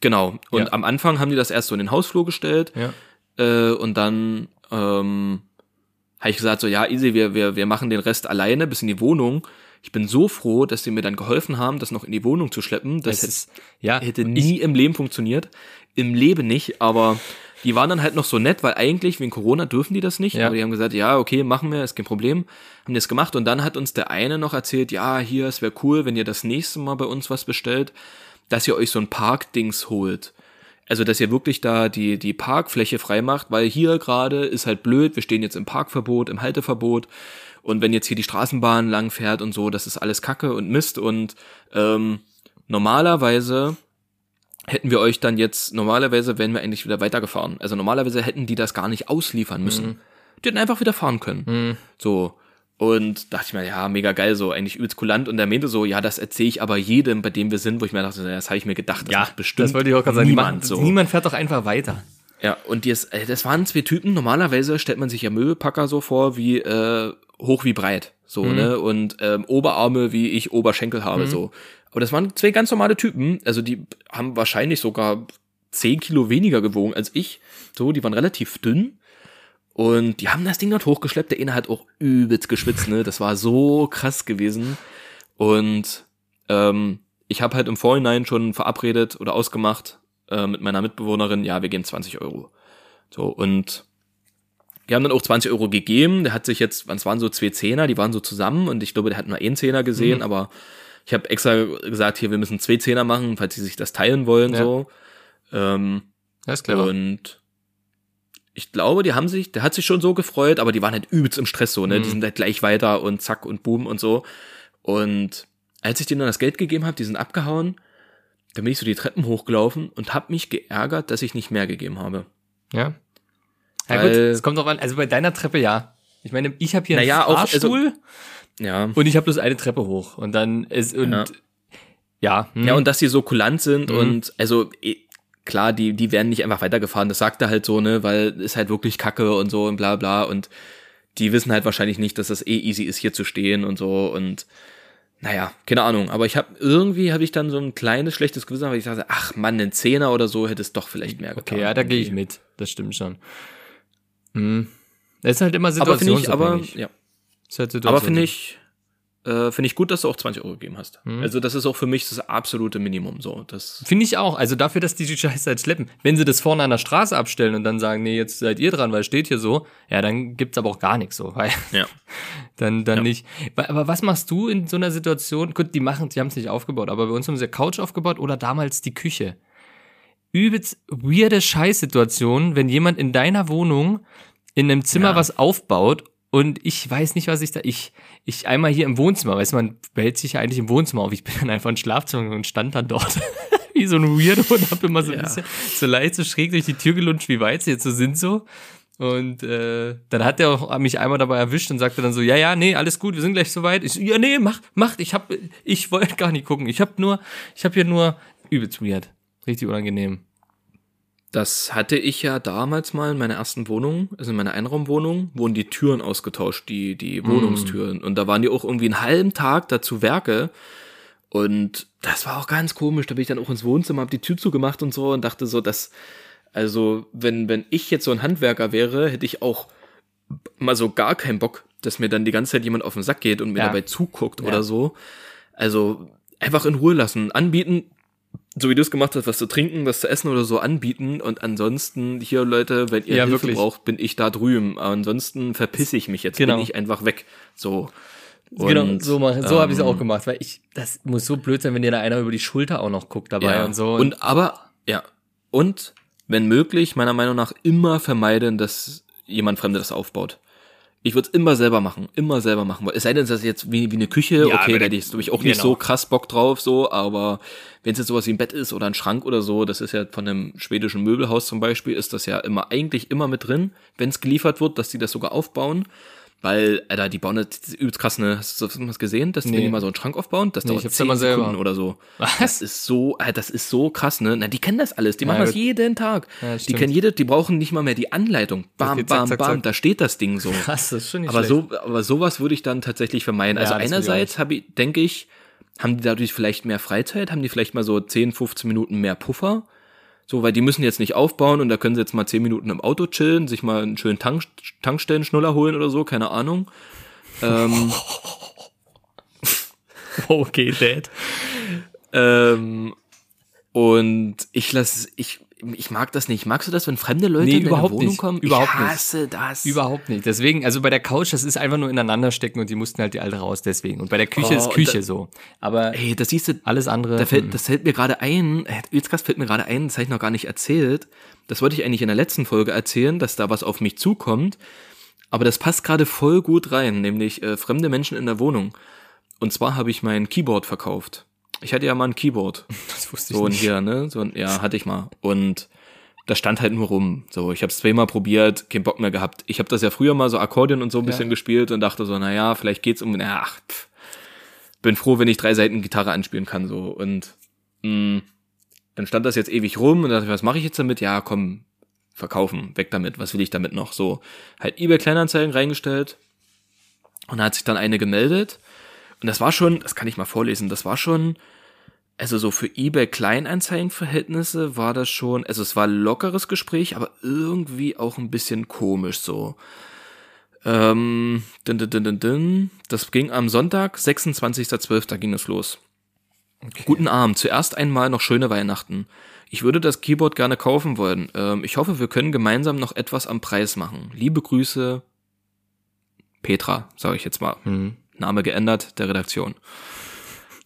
genau und Ja. am Anfang haben die das erst so in den Hausflur gestellt Ja. äh, und dann ähm, habe ich gesagt so ja easy wir wir wir machen den Rest alleine bis in die Wohnung ich bin so froh dass die mir dann geholfen haben das noch in die Wohnung zu schleppen das Es hätte, ja, hätte nie im Leben funktioniert im Leben nicht aber die waren dann halt noch so nett, weil eigentlich wegen Corona dürfen die das nicht. Ja. Aber die haben gesagt, ja, okay, machen wir, ist kein Problem. Haben das gemacht und dann hat uns der eine noch erzählt, ja, hier, es wäre cool, wenn ihr das nächste Mal bei uns was bestellt, dass ihr euch so ein Parkdings holt. Also, dass ihr wirklich da die, die Parkfläche frei macht, weil hier gerade ist halt blöd, wir stehen jetzt im Parkverbot, im Halteverbot. Und wenn jetzt hier die Straßenbahn lang fährt und so, das ist alles Kacke und Mist. Und ähm, normalerweise hätten wir euch dann jetzt, normalerweise wären wir eigentlich wieder weitergefahren. Also normalerweise hätten die das gar nicht ausliefern müssen. Die hätten einfach wieder fahren können. Mhm. So. Und dachte ich mir, ja, mega geil, so eigentlich übelst kulant. Und er meinte so, ja, das erzähle ich aber jedem, bei dem wir sind, wo ich mir dachte, das habe ich mir gedacht, das ja, bestimmt das wollte ich auch gerade sagen. niemand Niemand, so. niemand fährt doch einfach weiter. Ja, und die ist, äh, das waren zwei Typen. Normalerweise stellt man sich ja Möbelpacker so vor wie äh, hoch wie breit, so Mhm. ne und ähm, Oberarme wie ich Oberschenkel habe so. Aber das waren zwei ganz normale Typen. Also die haben wahrscheinlich sogar zehn Kilo weniger gewogen als ich. So, die waren relativ dünn. Und die haben das Ding dort hochgeschleppt. Der eine hat auch übelst geschwitzt, ne? Das war so krass gewesen. Und ähm, ich habe halt im Vorhinein schon verabredet oder ausgemacht äh, mit meiner Mitbewohnerin, ja, wir geben 20 Euro. So, und die haben dann auch 20 Euro gegeben. Der hat sich jetzt, es waren so zwei Zehner, die waren so zusammen und ich glaube, der hat nur einen Zehner gesehen, Mhm. aber ich habe extra gesagt, hier, wir müssen zwei Zehner machen, falls sie sich das teilen wollen, Ja. so. Ähm, Das ist clever. und ich glaube, die haben sich, der hat sich schon so gefreut, aber die waren halt übelst im Stress so, ne? Mhm. Die sind halt gleich weiter und zack und boom und so. Und als ich denen dann das Geld gegeben habe, die sind abgehauen, dann bin ich so die Treppen hochgelaufen und habe mich geärgert, dass ich nicht mehr gegeben habe. Ja. Ja Weil- gut, es kommt drauf an. Also bei deiner Treppe ja. Ich meine, ich habe hier einen Naja, auch- also- Fahrstuhl Ja. und ich habe bloß eine Treppe hoch. Und dann ist und Ja. ja, hm. Ja, und dass die so kulant sind Mhm. und also klar, die, die werden nicht einfach weitergefahren, das sagt er halt so, ne, weil ist halt wirklich Kacke und so und bla bla und die wissen halt wahrscheinlich nicht, dass das eh easy ist, hier zu stehen und so und naja, keine Ahnung, aber ich habe irgendwie habe ich dann so ein kleines schlechtes Gewissen, weil ich dachte, ach Mann, ein Zehner oder so hätte es doch vielleicht mehr getan. okay, ja, da gehe ich mit. Das stimmt schon. Hm. Das ist halt immer Aber finde ich, aber situationsabhängig. ja, Ist halt aber finde situationsabhängig. ich äh, finde ich gut, dass du auch 20 Euro gegeben hast. Mhm. Also das ist auch für mich das absolute Minimum so. Das Finde ich auch. Also dafür, dass die die Scheiße halt schleppen. Wenn sie das vorne an der Straße abstellen und dann sagen, nee, jetzt seid ihr dran, weil steht hier so, ja, dann gibt's aber auch gar nichts so. Weil [laughs] ja. dann, dann Ja. nicht. Aber was machst du in so einer Situation? Gut, die machen, die haben es nicht aufgebaut, aber bei uns haben sie Couch aufgebaut oder damals die Küche. Übelst weirde Scheißsituation, wenn jemand in deiner Wohnung in einem Zimmer Ja. was aufbaut und ich weiß nicht, was ich da, ich, ich einmal hier im Wohnzimmer, weißt du, man behält sich ja eigentlich im Wohnzimmer auf. Ich bin dann einfach ins Schlafzimmer und stand dann dort. [laughs] wie so ein Weirdo und hab immer so ein Ja. bisschen so leicht so schräg durch die Tür gelutscht, wie weit sie jetzt so sind so. Und äh, dann hat er auch mich einmal dabei erwischt und sagte dann so, ja, ja, nee, alles gut, wir sind gleich soweit. Ich so, ja, nee, mach, mach, ich hab, ich wollte [laughs] gar nicht gucken. Ich hab nur, ich hab hier nur übelst weird. Richtig unangenehm. Das hatte ich ja damals mal in meiner ersten Wohnung, also in meiner Einraumwohnung, wurden die Türen ausgetauscht, die, die Wohnungstüren. Und da waren die auch irgendwie einen halben Tag dazu Werke. Und das war auch ganz komisch. Da bin ich dann auch ins Wohnzimmer, hab die Tür zugemacht und so und dachte so, dass, also, wenn, wenn ich jetzt so ein Handwerker wäre, hätte ich auch mal so gar keinen Bock, dass mir dann die ganze Zeit jemand auf den Sack geht und mir Ja. dabei zuguckt Ja. oder so. Also, einfach in Ruhe lassen, anbieten, so wie du es gemacht hast, was zu trinken, was zu essen oder so anbieten und ansonsten hier Leute, wenn ihr Ja, Hilfe wirklich. braucht, bin ich da drüben. Ansonsten verpiss ich mich jetzt, Genau. bin ich einfach weg. So. genau, Und, so, mach, so habe ich es ähm, auch gemacht, weil ich, das muss so blöd sein, wenn dir da einer über die Schulter auch noch guckt dabei Ja. und so. Und aber ja und wenn möglich, meiner Meinung nach immer vermeiden, dass jemand Fremde das aufbaut. Ich würde es immer selber machen, immer selber machen. Es sei denn, das ist jetzt wie, wie eine Küche, Ja, okay, da hätte ich auch nicht genau. so krass Bock drauf, so, aber wenn es jetzt sowas wie ein Bett ist oder ein Schrank oder so, das ist ja von einem schwedischen Möbelhaus zum Beispiel, ist das ja immer eigentlich immer mit drin, wenn es geliefert wird, dass die das sogar aufbauen. Weil, Alter, die bauen das, das ist übelst krass, ne? Hast du das gesehen, dass die, Nee. wenn die mal so einen Schrank aufbauen? Das Nee, dauert ich hab's zehn ja mal selber. Sekunden oder so. Was? Das ist so, Alter, das ist so krass, ne? Na, die kennen das alles. Die Ja, machen das jeden Tag. Ja, die stimmt. kennen jede, die brauchen nicht mal mehr die Anleitung. Bam, geht zack, bam, zack, bam, zack. da steht das Ding so. krass, das ist schon nicht Aber schlecht. so, aber sowas würde ich dann tatsächlich vermeiden. Ja, Also das einerseits habe ich, denke ich, haben die dadurch vielleicht mehr Freizeit, haben die vielleicht mal so 10, 15 Minuten mehr Puffer. So, weil die müssen jetzt nicht aufbauen und da können sie jetzt mal 10 Minuten im Auto chillen, sich mal einen schönen Tank, Tankstellen-Schnuller holen oder so, keine Ahnung. Ähm, [laughs] Okay, Dad. ähm, und ich lasse, ich, ich mag das nicht. Magst du das, wenn fremde Leute Nee, in deine Wohnung nicht. kommen? Überhaupt ich nicht. hasse das. Überhaupt nicht. Deswegen, also bei der Couch, das ist einfach nur ineinander stecken und die mussten halt die alte raus, deswegen. Und bei der Küche Oh, ist Küche da- so. Aber Ey, das siehst du, alles andere. Da fällt, hm. das fällt mir gerade ein, äh, jetzt krass fällt mir gerade ein, das habe ich noch gar nicht erzählt. Das wollte ich eigentlich in der letzten Folge erzählen, dass da was auf mich zukommt. Aber das passt gerade voll gut rein, nämlich äh, fremde Menschen in der Wohnung. Und zwar habe ich mein Keyboard verkauft. Ich hatte ja mal ein Keyboard. [laughs] das wusste ich So ein nicht. hier, ne? So ein, ja, hatte ich mal. Und das stand halt nur rum. So, ich habe es zweimal probiert, keinen Bock mehr gehabt. Ich habe das ja früher mal so Akkordeon und so ein bisschen gespielt und dachte so, na ja, vielleicht geht's um, na, ach, pff. bin froh, wenn ich drei Seiten Gitarre anspielen kann so und mh, dann stand das jetzt ewig rum und dachte, was mache ich jetzt damit? Ja, komm, verkaufen, weg damit. Was will ich damit noch? So, halt eBay Kleinanzeigen reingestellt und da hat sich dann eine gemeldet und das war schon, das kann ich mal vorlesen, das war schon also so für eBay Kleinanzeigenverhältnisse war das schon, also es war lockeres Gespräch, aber irgendwie auch ein bisschen komisch so. Ähm, din, din, din, din. Das ging am Sonntag, 26.12. ging es los. Guten Abend. Zuerst einmal noch schöne Weihnachten. Ich würde das Keyboard gerne kaufen wollen. Ähm, ich hoffe, wir können gemeinsam noch etwas am Preis machen. Liebe Grüße, Petra, sage ich jetzt mal. Mhm. Name geändert, der Redaktion.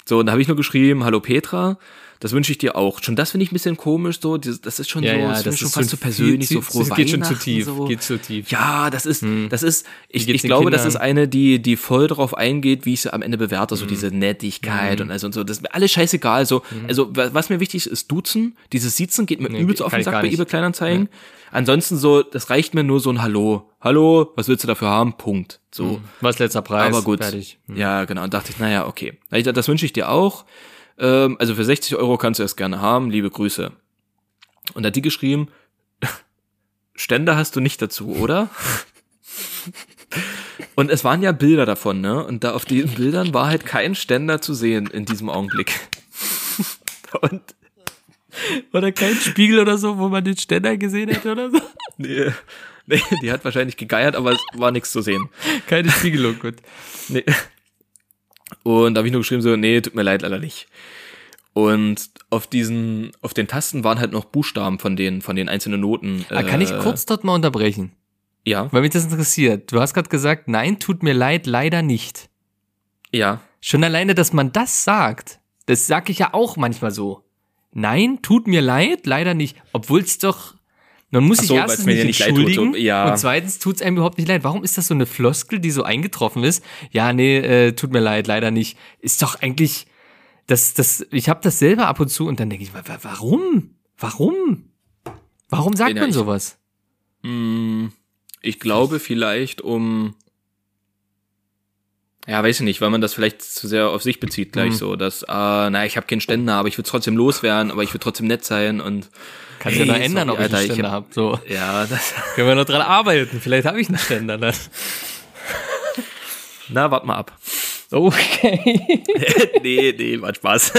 So, und da habe ich nur geschrieben, hallo Petra, das wünsche ich dir auch. Schon das finde ich ein bisschen komisch, so, das ist schon Ja, so, ja, das, das ist schon fast so persönlich, so frohe das [laughs] geht schon zu tief, So. geht zu tief. Ja, das ist, Hm. das ist, ich, ich glaube, das ist Kindern? eine, die, die voll drauf eingeht, wie ich sie am Ende bewerte, Hm. so diese Nettigkeit und also und so, das ist mir alles scheißegal, so, also, wa- was mir wichtig ist, ist Duzen, dieses Siezen geht mir Nee, übelst auf den Sack bei eBay Kleinanzeigen. Ansonsten so, das reicht mir nur so ein Hallo. Hallo, was willst du dafür haben? Punkt. So. Was letzter Preis? Aber gut. Fertig. Hm. Ja, genau. Und dachte ich, naja, okay. Dachte, Das wünsche ich dir auch. Ähm, also für 60 Euro kannst du es gerne haben. Liebe Grüße. Und da hat die geschrieben, Ständer hast du nicht dazu, oder? Und es waren ja Bilder davon, ne? Und da auf diesen Bildern war halt kein Ständer zu sehen in diesem Augenblick. Und Oder kein Spiegel oder so, wo man den Ständer gesehen hätte oder so? nee, nee, die hat wahrscheinlich gegeiert, aber es war nichts zu sehen. Keine Spiegelung, gut. Nee. Und da habe ich nur geschrieben so, nee, tut mir leid, leider nicht. Und auf diesen, auf den Tasten waren halt noch Buchstaben von den, von den einzelnen Noten. Ah, kann ich äh, kurz dort mal unterbrechen? Ja, Weil mich das interessiert. Du hast gerade gesagt, nein, tut mir leid, leider nicht. ja. Schon alleine, dass man das sagt, das sag ich ja auch manchmal so. Nein, tut mir leid, leider nicht. Obwohl es doch, man muss sich so, erstens nicht nicht leid tut, entschuldigen so, ja. und zweitens tut's einem überhaupt nicht leid. Warum ist das so eine Floskel, die so eingetroffen ist? Ja, nee, äh, tut mir leid, leider nicht. Ist doch eigentlich, das, das, ich habe das selber ab und zu und dann denke ich, wa- wa- warum? Warum? Warum sagt Ja, man ich- sowas? Mm, Ich glaube vielleicht um, ja, weiß ich nicht, weil man das vielleicht zu sehr auf sich bezieht gleich Mhm. so, dass, ah, na, ich habe keinen Ständer, aber ich will trotzdem loswerden, aber ich will trotzdem nett sein und Kannst ja noch Hey, ändern, sorry, ob ich Alter, einen Ständer hab- hab. So, ja, das, [laughs] können wir noch dran arbeiten. Vielleicht habe ich einen Ständer dann. na, wart mal ab. Okay. [laughs] nee, nee, war Spaß.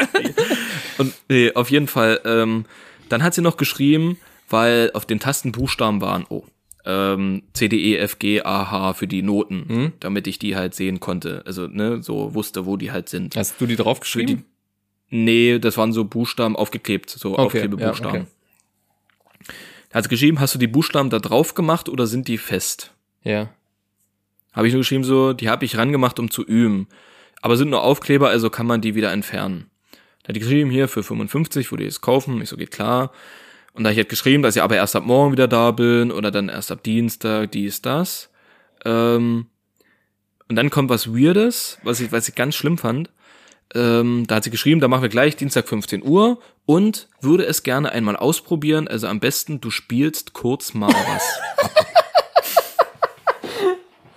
[laughs] und nee, auf jeden Fall, ähm, dann hat sie noch geschrieben, weil auf den Tasten Buchstaben waren, oh, ähm, C, D, E, F, G, A, H für die Noten, Mhm. damit ich die halt sehen konnte. Also, ne, so wusste, wo die halt sind. Hast du die draufgeschrieben? Nee, das waren so Buchstaben aufgeklebt, so Okay, Aufklebebuchstaben. ja, okay. Hat sie geschrieben, hast du die Buchstaben da drauf gemacht oder sind die fest? Ja. Habe ich nur geschrieben so, die habe ich rangemacht, um zu üben. Aber sind nur Aufkleber, also kann man die wieder entfernen. Da hat die geschrieben, hier für 55, wo die es kaufen. Ich so, geht klar. Und da ich halt geschrieben, dass ich aber erst ab morgen wieder da bin oder dann erst ab Dienstag, dies, das. Ähm, und dann kommt was Weirdes, was ich, was ich ganz schlimm fand. Ähm, da hat sie geschrieben, da machen wir gleich Dienstag 15 Uhr und würde es gerne einmal ausprobieren. Also am besten, du spielst kurz mal was. [laughs]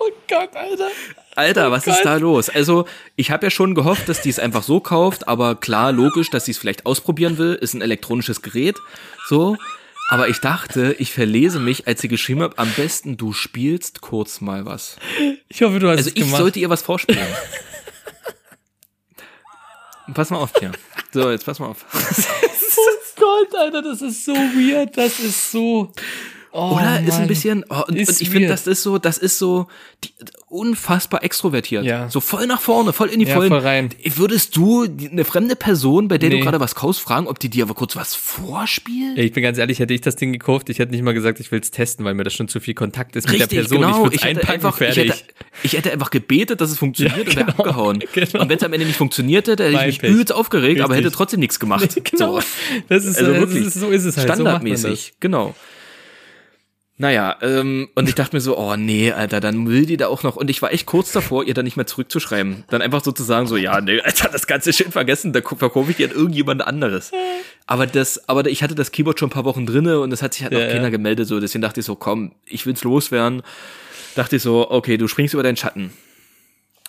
Oh Gott, Alter. Alter, was ist Gott. da los? Also, ich habe ja schon gehofft, dass die es einfach so kauft, aber klar, logisch, dass sie es vielleicht ausprobieren will, ist ein elektronisches Gerät, so. Aber ich dachte, ich verlese mich, als sie geschrieben hat, am besten du spielst kurz mal was. Ich hoffe, du hast Also es ich gemacht. sollte ihr was vorspielen. [laughs] pass mal auf, Pia. So, jetzt pass mal auf. [laughs] oh Gott, Alter, das ist so weird. Das ist so. Oh, Oder ist ein bisschen, oh, und, und ich finde, das ist so, das ist so die, unfassbar extrovertiert. Ja. So voll nach vorne, voll in die Ja, Vollen. voll rein. Würdest du eine fremde Person, bei der Nee. du gerade was kaufst, fragen, ob die dir aber kurz was vorspielt? Ja, ich bin ganz ehrlich, hätte ich das Ding gekauft, ich hätte nicht mal gesagt, ich will es testen, weil mir das schon zu viel Kontakt ist mit der Richtig, Person. genau. ich würde Ich hätte, einpacken, einfach, ich, fertig. hätte, ich hätte einfach gebetet, dass es funktioniert Ja, und wäre genau, abgehauen. [laughs] genau. Und wenn es am Ende nicht funktionierte, hätte Mein ich mich übelst aufgeregt, aber Richtig. hätte trotzdem nichts gemacht. [laughs] genau. So. Das ist, Also wirklich. das ist, so ist es halt. So. Standardmäßig, genau. Naja, ähm, und ich dachte mir so, oh nee, Alter, dann will die da auch noch. Und ich war echt kurz davor, ihr dann nicht mehr zurückzuschreiben. Dann einfach so zu sagen, so, ja, nee, Alter, das ganze Shit vergessen, da verkaufe ich dir an irgendjemand anderes. Aber das, aber ich hatte das Keyboard schon ein paar Wochen drinne und es hat sich halt Ja, noch keiner ja. gemeldet, so. Deswegen dachte ich so, komm, ich will's loswerden. Dachte ich so, okay, du springst über deinen Schatten.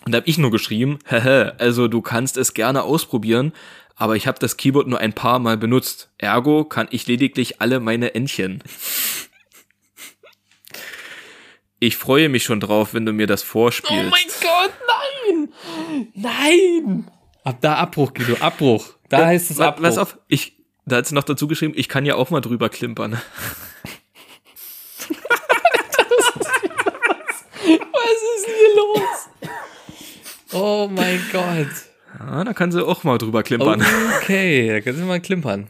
Und da hab ich nur geschrieben, hehe, also du kannst es gerne ausprobieren, aber ich habe das Keyboard nur ein paar Mal benutzt. Ergo kann ich lediglich alle meine Entchen. Ich freue mich schon drauf, wenn du mir das vorspielst. Oh mein Gott, nein! Nein! Ab da Abbruch, Guido, Abbruch. Da heißt es Wa- Abbruch. Pass auf, ich, da hat sie noch dazu geschrieben, ich kann ja auch mal drüber klimpern. [laughs] Was ist denn hier los? Oh mein Gott. Ja, da kann sie auch mal drüber klimpern. Okay, da können Sie mal klimpern.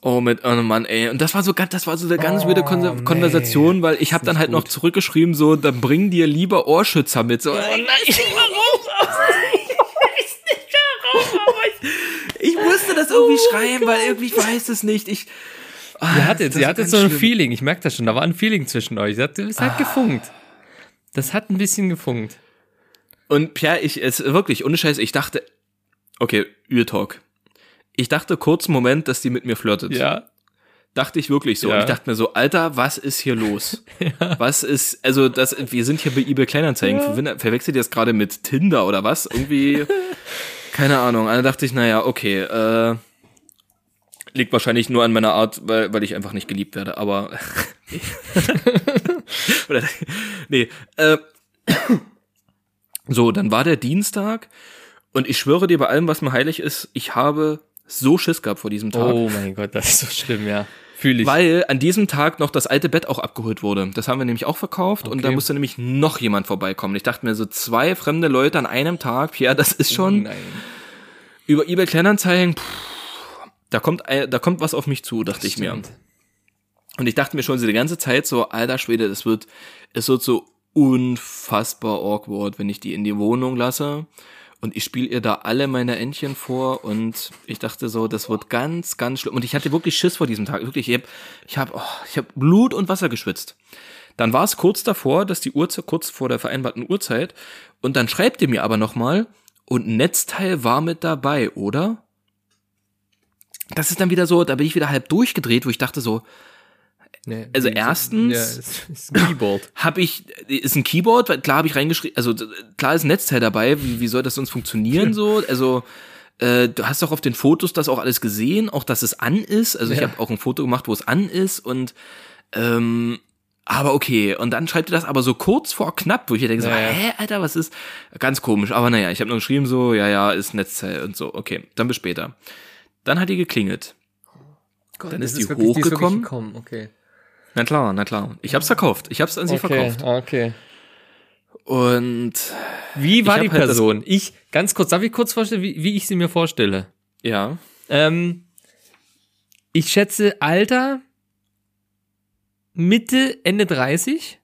Oh, mit, oh Mann, ey. Und das war so ganz, das war so eine ganz weirde Kon Oh, nee. Konversation, weil ich habe dann nicht halt noch gut. zurückgeschrieben, so, dann bring dir lieber Ohrschützer mit. So, oh nein, ich musste das irgendwie schreiben, weil irgendwie ich weiß es nicht. Ich, ah, Ihr hattet, das ihr ist hattet ganz so ein schlimm. Feeling, ich merke das schon, da war ein Feeling zwischen euch. Es hat, es hat gefunkt. Das hat ein bisschen gefunkt. Und Pierre, ich, es wirklich, ohne Scheiß, ich dachte, okay, Ür-Talk. Ich dachte kurz einen Moment, dass die mit mir flirtet. Ja. Dachte ich wirklich so. Ja. Und ich dachte mir so, Alter, was ist hier los? [laughs] Was ist, also das, wir sind hier bei eBay Kleinanzeigen. Ver Verwechselt ihr das gerade mit Tinder oder was? Irgendwie, [laughs] keine Ahnung. Da dachte ich, naja, okay, äh, liegt wahrscheinlich nur an meiner Art, weil, weil ich einfach nicht geliebt werde, aber, [laughs] oder, nee, äh, so, dann war der Dienstag und ich schwöre dir bei allem, was mir heilig ist, ich habe so Schiss gehabt vor diesem Tag. Oh mein Gott, das ist so schlimm, ja. Fühle ich. Weil an diesem Tag noch das alte Bett auch abgeholt wurde. Das haben wir nämlich auch verkauft und da Okay. musste nämlich noch jemand vorbeikommen. Ich dachte mir so zwei fremde Leute an einem Tag, ja, das ist schon Nein. über eBay Kleinanzeigen, pff, da kommt da kommt was auf mich zu, dachte ich mir. Stimmt. Und ich dachte mir schon so die ganze Zeit so, alter Schwede, das wird es wird so unfassbar awkward, wenn ich die in die Wohnung lasse und ich spiele ihr da alle meine Entchen vor und ich dachte so, das wird ganz, ganz schlimm. Und ich hatte wirklich Schiss vor diesem Tag. Wirklich, ich habe ich hab, oh, ich hab Blut und Wasser geschwitzt. Dann war es kurz davor, dass die Uhrzeit, kurz vor der vereinbarten Uhrzeit, und dann schreibt ihr mir aber nochmal, und Netzteil war mit dabei, oder? Das ist dann wieder so, da bin ich wieder halb durchgedreht, wo ich dachte so, Nee, Also erstens- Ja, es ist ein Keyboard. [laughs] habe ich, ist ein Keyboard, weil klar habe ich reingeschrieben, also klar ist ein Netzteil dabei, wie, wie soll das sonst funktionieren so? Also äh, du hast doch auf den Fotos das auch alles gesehen, auch dass es an ist. Also ich Ja. habe auch ein Foto gemacht, wo es an ist und ähm, aber okay, und dann schreibt ihr das aber so kurz vor knapp, wo ich denke so, Ja, ja. hä, Alter, was ist? Ganz komisch, aber naja, ich habe nur geschrieben so, ja, ja, ist Netzteil und so, okay, dann bis später. Dann hat die geklingelt. Dann ist Das die wirklich- ist wirklich hochgekommen. gekommen, Okay. Na klar, na klar. Ich hab's verkauft. Ich hab's an sie Okay, verkauft. okay. Und Wie war die halt Person? ich, ganz kurz, darf ich kurz vorstellen, wie, wie ich sie mir vorstelle? ja, Ähm, ich schätze Alter Mitte, Ende 30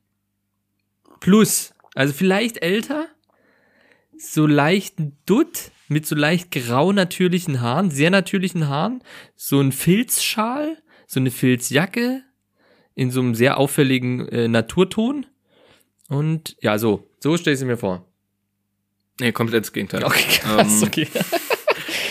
plus. Also vielleicht älter, so leicht Dutt mit so leicht grau natürlichen Haaren, sehr natürlichen Haaren, so ein Filzschal, so eine Filzjacke in so einem sehr auffälligen äh, Naturton und ja, so, so stelle ich sie mir vor. nee, komplett das Gegenteil. Okay, krass, Ähm, okay. [laughs]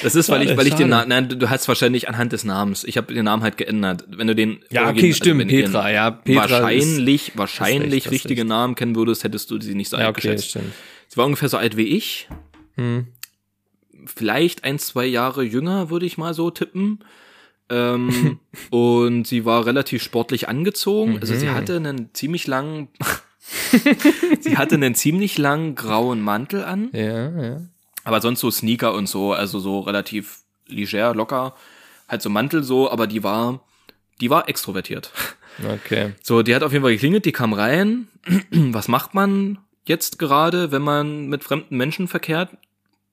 Das ist, weil ich, weil ich den. Namen, nein, du, hast wahrscheinlich anhand des Namens. Ich habe den Namen halt geändert. Wenn du den Ja, okay, stimmt, den Petra, ja, Petra wahrscheinlich, ist wahrscheinlich recht, hast richtige recht. Namen kennen würdest, hättest du sie nicht so Ja, okay, eingeschätzt. stimmt. Sie war ungefähr so alt wie ich, Hm. vielleicht ein, zwei Jahre jünger, würde ich mal so tippen. Ähm, [laughs] und sie war relativ sportlich angezogen. Also Mhm. sie hatte einen ziemlich langen, [laughs] sie hatte einen ziemlich langen grauen Mantel an. Ja, ja. Aber sonst so Sneaker und so, also so relativ leger, locker. Halt so Mantel so, aber die war, die war extrovertiert. Okay. So, die hat auf jeden Fall geklingelt, die kam rein. [clears throat] Was macht man jetzt gerade, wenn man mit fremden Menschen verkehrt?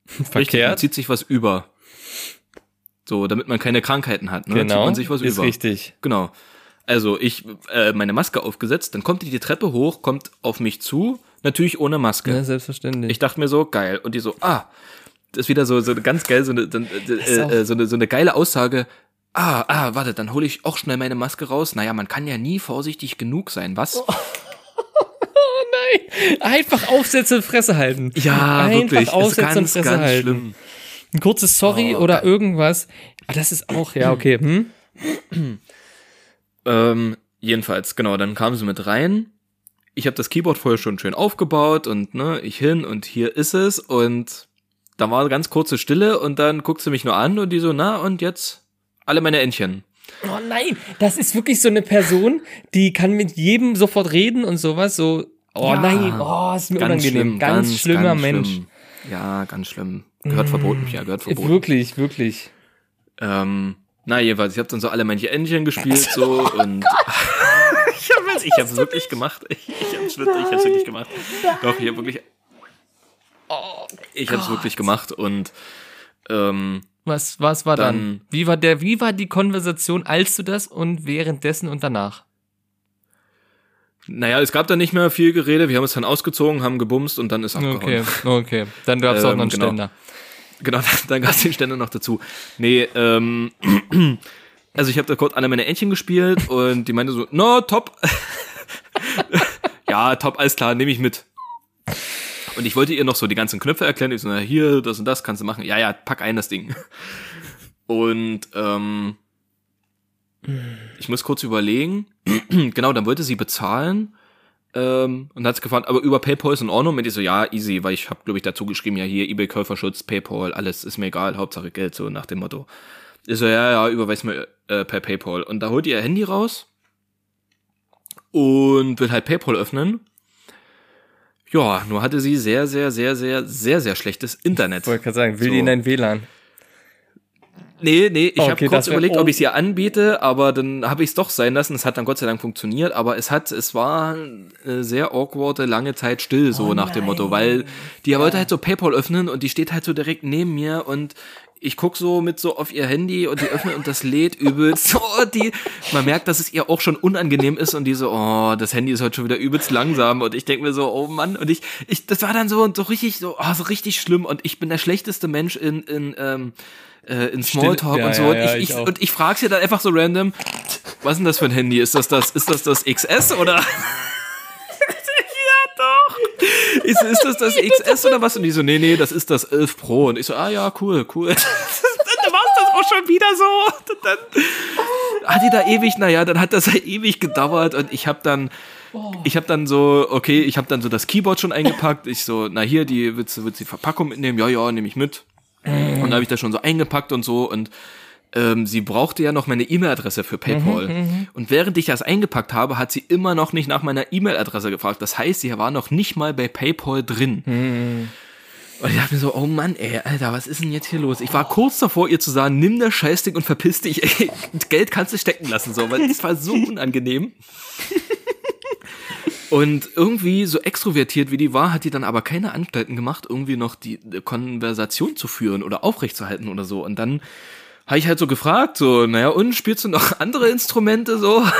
Richtig, man Verkehrt. zieht sich was über. So, damit man keine Krankheiten hat, ne? Zieht Genau. man sich was ist über. richtig. Genau. Also ich äh, meine Maske aufgesetzt, dann kommt die die Treppe hoch, kommt auf mich zu, natürlich ohne Maske. Ja, selbstverständlich. Ich dachte mir so, geil. Und die so, ah, das ist wieder so, so eine ganz geil, so eine, so, äh, auch- äh, so, eine, so eine geile Aussage. Ah, ah, warte, dann hole ich auch schnell meine Maske raus. Naja, man kann ja nie vorsichtig genug sein, was? Oh, [laughs] Nein, einfach aufsetzen und Fresse halten. Ja, einfach wirklich. Ist aufsetzen und ganz, Fresse ganz halten. schlimm. Ein kurzes Sorry Oh, oder irgendwas. Aber das ist auch, ja, okay. Hm? [clears throat] Ähm, jedenfalls, genau, dann kam sie mit rein. Ich habe das Keyboard vorher schon schön aufgebaut und ne, ich hin und hier ist es und da war ganz kurze Stille und dann guckt sie mich nur an und die so, na und jetzt alle meine Entchen. Oh nein, das ist wirklich so eine Person, die kann mit jedem sofort reden und sowas. So, oh Ja. nein, oh, ist mir Ganz unangenehm. schlimm, ganz, schlimmer ganz Mensch. Schlimm. Ja, ganz schlimm. Gehört verboten, ja, gehört verboten. Wirklich, wirklich. Ähm, na jedenfalls, ich habe dann so alle manche Entchen gespielt so [laughs] und [laughs] ich habe es ich hab's wirklich gemacht. Ich, ich hab's wirklich, ich hab's wirklich gemacht. Doch, ich habe wirklich Oh, ich habe es wirklich gemacht und ähm, Was, was war dann? Dann- Wie war der, wie war die Konversation, als du das und währenddessen und danach? Naja, es gab da nicht mehr viel Gerede. Wir haben uns dann ausgezogen, haben gebumst und dann ist abgehauen. Okay, [laughs] okay. Dann gab's auch Ähm, noch einen genau. Ständer. Genau, [laughs] dann gab es den Ständer noch dazu. Nee, ähm, [clears throat] also ich habe da kurz alle meine Entchen gespielt [laughs] und die meinte so, no, top. ja, top, alles klar, nehme ich mit. Und ich wollte ihr noch so die ganzen Knöpfe erklären. Ich so, na hier, das und das kannst du machen. Ja, ja, pack ein das Ding. Und ähm, ich muss kurz überlegen. [clears throat] genau, dann wollte sie bezahlen. Ähm, und hat es gefragt, aber über PayPal ist in Ordnung. Und ich so, ja, easy, weil ich habe, glaube ich, dazu geschrieben, ja, hier eBay-Käuferschutz, PayPal, alles ist mir egal, Hauptsache Geld, so nach dem Motto. Ich so, ja, ja, überweis mir äh, per PayPal. Und da holt ihr ihr Handy raus und will halt PayPal öffnen. Ja, nur hatte sie sehr, sehr, sehr, sehr, sehr, sehr schlechtes Internet. Ich wollte gerade sagen, will So. die in dein WLAN? Nee, nee, ich Okay, habe kurz überlegt, oh. ob ich es ihr anbiete, aber dann habe ich es doch sein lassen. Es hat dann Gott sei Dank funktioniert, aber es hat, es war eine sehr awkwarde lange Zeit still, so nach dem Motto, weil die wollte halt so PayPal öffnen und die steht halt so direkt neben mir und ich guck so mit so auf ihr Handy und die öffnet und das lädt [laughs] übelst. So, die, man merkt, dass es ihr auch schon unangenehm ist und die so, oh, das Handy ist heute schon wieder übelst langsam und ich denk mir so, oh Mann, und ich, ich, das war dann so, so richtig, so, oh, so richtig schlimm und ich bin der schlechteste Mensch in, in, ähm, äh, in Smalltalk ja, und so ja, und ja, ich, ich ich, und ich frage sie dann einfach so random, was ist denn das für ein Handy? Ist das das, ist das das XS oder? [laughs] ja, doch. Ist, ist das das [laughs] XS oder was? Und die so, nee, nee, das ist das 11 Pro. Und ich so, ah ja, cool, cool. [laughs] dann war das auch schon wieder so. Und dann hat die da ewig, naja, dann hat das ja ewig gedauert und ich habe dann, ich habe dann so, okay, ich habe dann so das Keyboard schon eingepackt. Ich so, na hier, die willst du, willst du die Verpackung mitnehmen? Ja, ja, nehme ich mit. Und dann habe ich das schon so eingepackt und so und ähm, sie brauchte ja noch meine E-Mail-Adresse für PayPal. und während ich das eingepackt habe, hat sie immer noch nicht nach meiner E-Mail-Adresse gefragt. Das heißt, sie war noch nicht mal bei PayPal drin. Und ich dachte mir so, oh Mann, ey, Alter, was ist denn jetzt hier los? Ich war kurz davor, ihr zu sagen, nimm das Scheißding und verpiss dich, ey, [laughs] Geld kannst du stecken lassen, so, weil es war so [laughs] unangenehm. Und irgendwie, so extrovertiert wie die war, hat die dann aber keine Anstalten gemacht, irgendwie noch die Konversation zu führen oder aufrechtzuerhalten oder so. Und dann habe ich halt so gefragt, so, naja, und spielst du noch [laughs] andere Instrumente so? [laughs]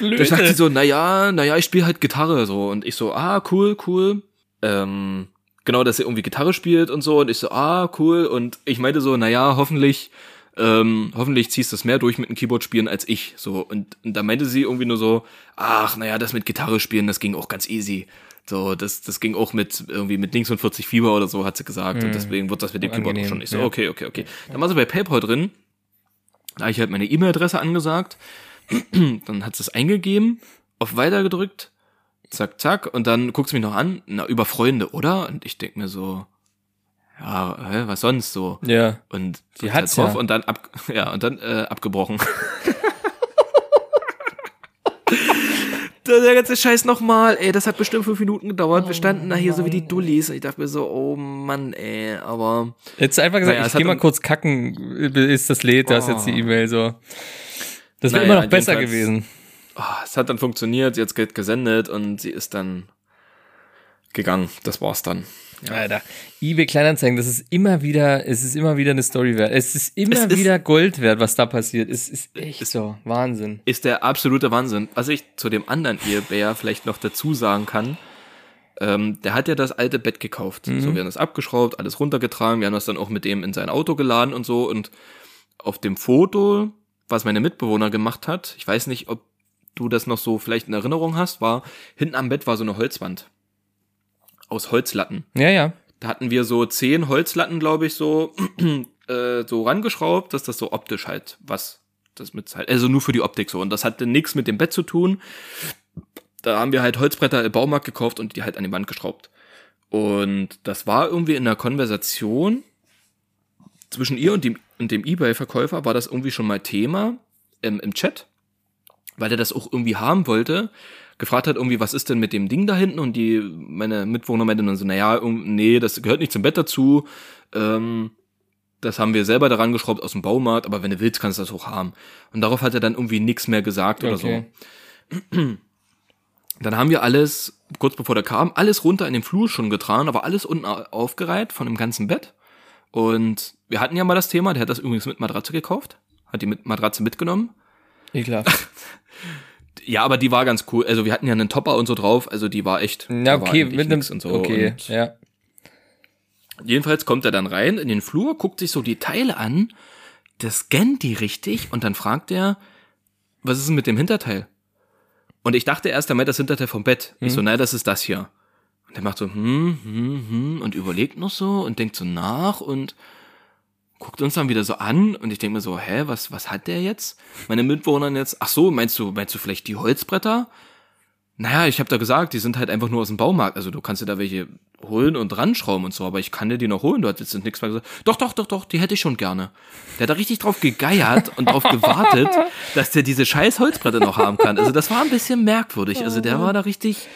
Da sagt sie so, naja, naja, ich spiele halt Gitarre so. Und ich so, ah, cool, cool. Ähm, genau, dass sie irgendwie Gitarre spielt und so. Und ich so, ah, cool. Und ich meinte so, naja, hoffentlich, ähm, hoffentlich ziehst du es mehr durch mit dem Keyboard spielen als ich. So. Und, und da meinte sie irgendwie nur so, ach, naja, das mit Gitarre spielen, das ging auch ganz easy. So, das, das ging auch mit irgendwie mit links und 40 Fieber oder so, hat sie gesagt. Und deswegen wird das mit dem Keyboard auch schon. Ich so, ja. okay, okay, okay. Dann war sie bei PayPal drin. Da habe ich halt meine E-Mail-Adresse angesagt. [clears throat] Dann hat sie es eingegeben, auf Weiter gedrückt, zack, zack, und dann guckt sie mich noch an, na, über Freunde, oder? Und ich denk mir so, ja, hä, was sonst so? Ja. Und Die hat's drauf ja. und dann ab, [laughs] ja, und dann äh, abgebrochen. [laughs] Der ganze Scheiß nochmal, ey, das hat bestimmt fünf Minuten gedauert. Wir standen da hier so wie die Dullis und ich dachte mir so, oh Mann, ey, aber Jetzt einfach gesagt, Naja, ich geh mal kurz kacken, ist das lädt, da ist jetzt die Oh. E-Mail so. Das wäre Naja, immer noch besser gewesen. oh, es hat dann funktioniert, jetzt Geld gesendet und sie ist dann gegangen. Das war's dann. Alter, eBay Kleinanzeigen, das ist immer wieder, es ist immer wieder eine Story wert. Es ist immer Es ist- wieder Gold wert, was da passiert. Es ist echt so, Wahnsinn. ist der absolute Wahnsinn. Was ich zu dem anderen Ehebayer vielleicht noch dazu sagen kann, ähm, der hat ja das alte Bett gekauft. So, wir haben das abgeschraubt, alles runtergetragen, wir haben das dann auch mit dem in sein Auto geladen und so. Und auf dem Foto, was meine Mitbewohner gemacht hat, ich weiß nicht, ob du das noch so vielleicht in Erinnerung hast, war, hinten am Bett war so eine Holzwand. Aus Holzlatten. Ja, ja. Da hatten wir so zehn Holzlatten, glaube ich, so, [clears throat] äh, so rangeschraubt, dass das so optisch halt was, das mit halt, also nur für die Optik so. Und das hatte nichts mit dem Bett zu tun. Da haben wir halt Holzbretter im Baumarkt gekauft und die halt an die Wand geschraubt. Und das war irgendwie in der Konversation zwischen ihr und dem, und dem Ebay-Verkäufer war das irgendwie schon mal Thema im, im Chat, weil er das auch irgendwie haben wollte gefragt hat irgendwie, was ist denn mit dem Ding da hinten? Und die, meine Mitwohner meinten dann so, naja, nee, das gehört nicht zum Bett dazu. Ähm, das haben wir selber daran geschraubt aus dem Baumarkt, aber wenn du willst, kannst du das auch haben. Und darauf hat er dann irgendwie nichts mehr gesagt oder Okay. so. [clears throat] Dann haben wir alles, kurz bevor der kam, alles runter in den Flur schon getragen, aber alles unten au- aufgereiht von dem ganzen Bett. Und wir hatten ja mal das Thema, der hat das übrigens mit Matratze gekauft, hat die mit Matratze mitgenommen. Ekelhaft. [laughs] Ja, aber die war ganz cool. Also wir hatten ja einen Topper und so drauf, also die war echt. Ja, okay, mit einem, und so. okay, Und ja. jedenfalls kommt er dann rein in den Flur, guckt sich so die Teile an, der scannt die richtig und dann fragt er, was ist denn mit dem Hinterteil? Und ich dachte erst, er meint das Hinterteil vom Bett. Ich so, nein, das ist das hier. Und er macht so, hm, hm, hm, und überlegt noch so und denkt so nach und guckt uns dann wieder so an und ich denke mir so, hä, was, was hat der jetzt? Meine Mitbewohner jetzt, ach so, meinst du, meinst du vielleicht die Holzbretter? Naja, ich habe da gesagt, die sind halt einfach nur aus dem Baumarkt. Also du kannst dir da welche holen und ranschrauben und so, aber ich kann dir die noch holen. Du hast jetzt nichts mehr gesagt. Doch, doch, doch, doch, die hätte ich schon gerne. Der hat da richtig drauf gegeiert und drauf gewartet, [laughs] dass der diese scheiß Holzbretter noch haben kann. Also das war ein bisschen merkwürdig. Also der war da richtig.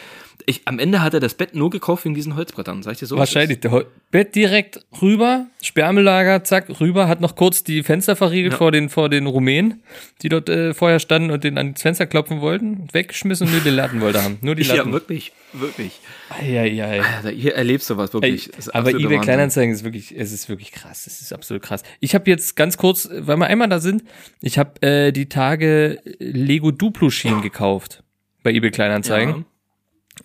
Ich, am Ende hat er das Bett nur gekauft wegen diesen Holzbrettern. Sag ich dir so? Wahrscheinlich. Der Hol- Bett direkt rüber, Sperrmüllager, zack, rüber, hat noch kurz die Fenster verriegelt Ja. vor den, vor den Rumänen, die dort äh, vorher standen und den ans Fenster klopfen wollten, weggeschmissen und nur die Latten wollte haben. Nur die [laughs] Ja, Latten. wirklich, wirklich. Eieiei. Alter, hier erlebst du was, Ey, wirklich. Ist aber eBay Wahnsinn. Kleinanzeigen ist wirklich, es ist wirklich krass. Es ist absolut krass. Ich habe jetzt ganz kurz, weil wir einmal da sind, ich habe äh, die Tage Lego Duplo Schienen gekauft bei eBay Kleinanzeigen Ja.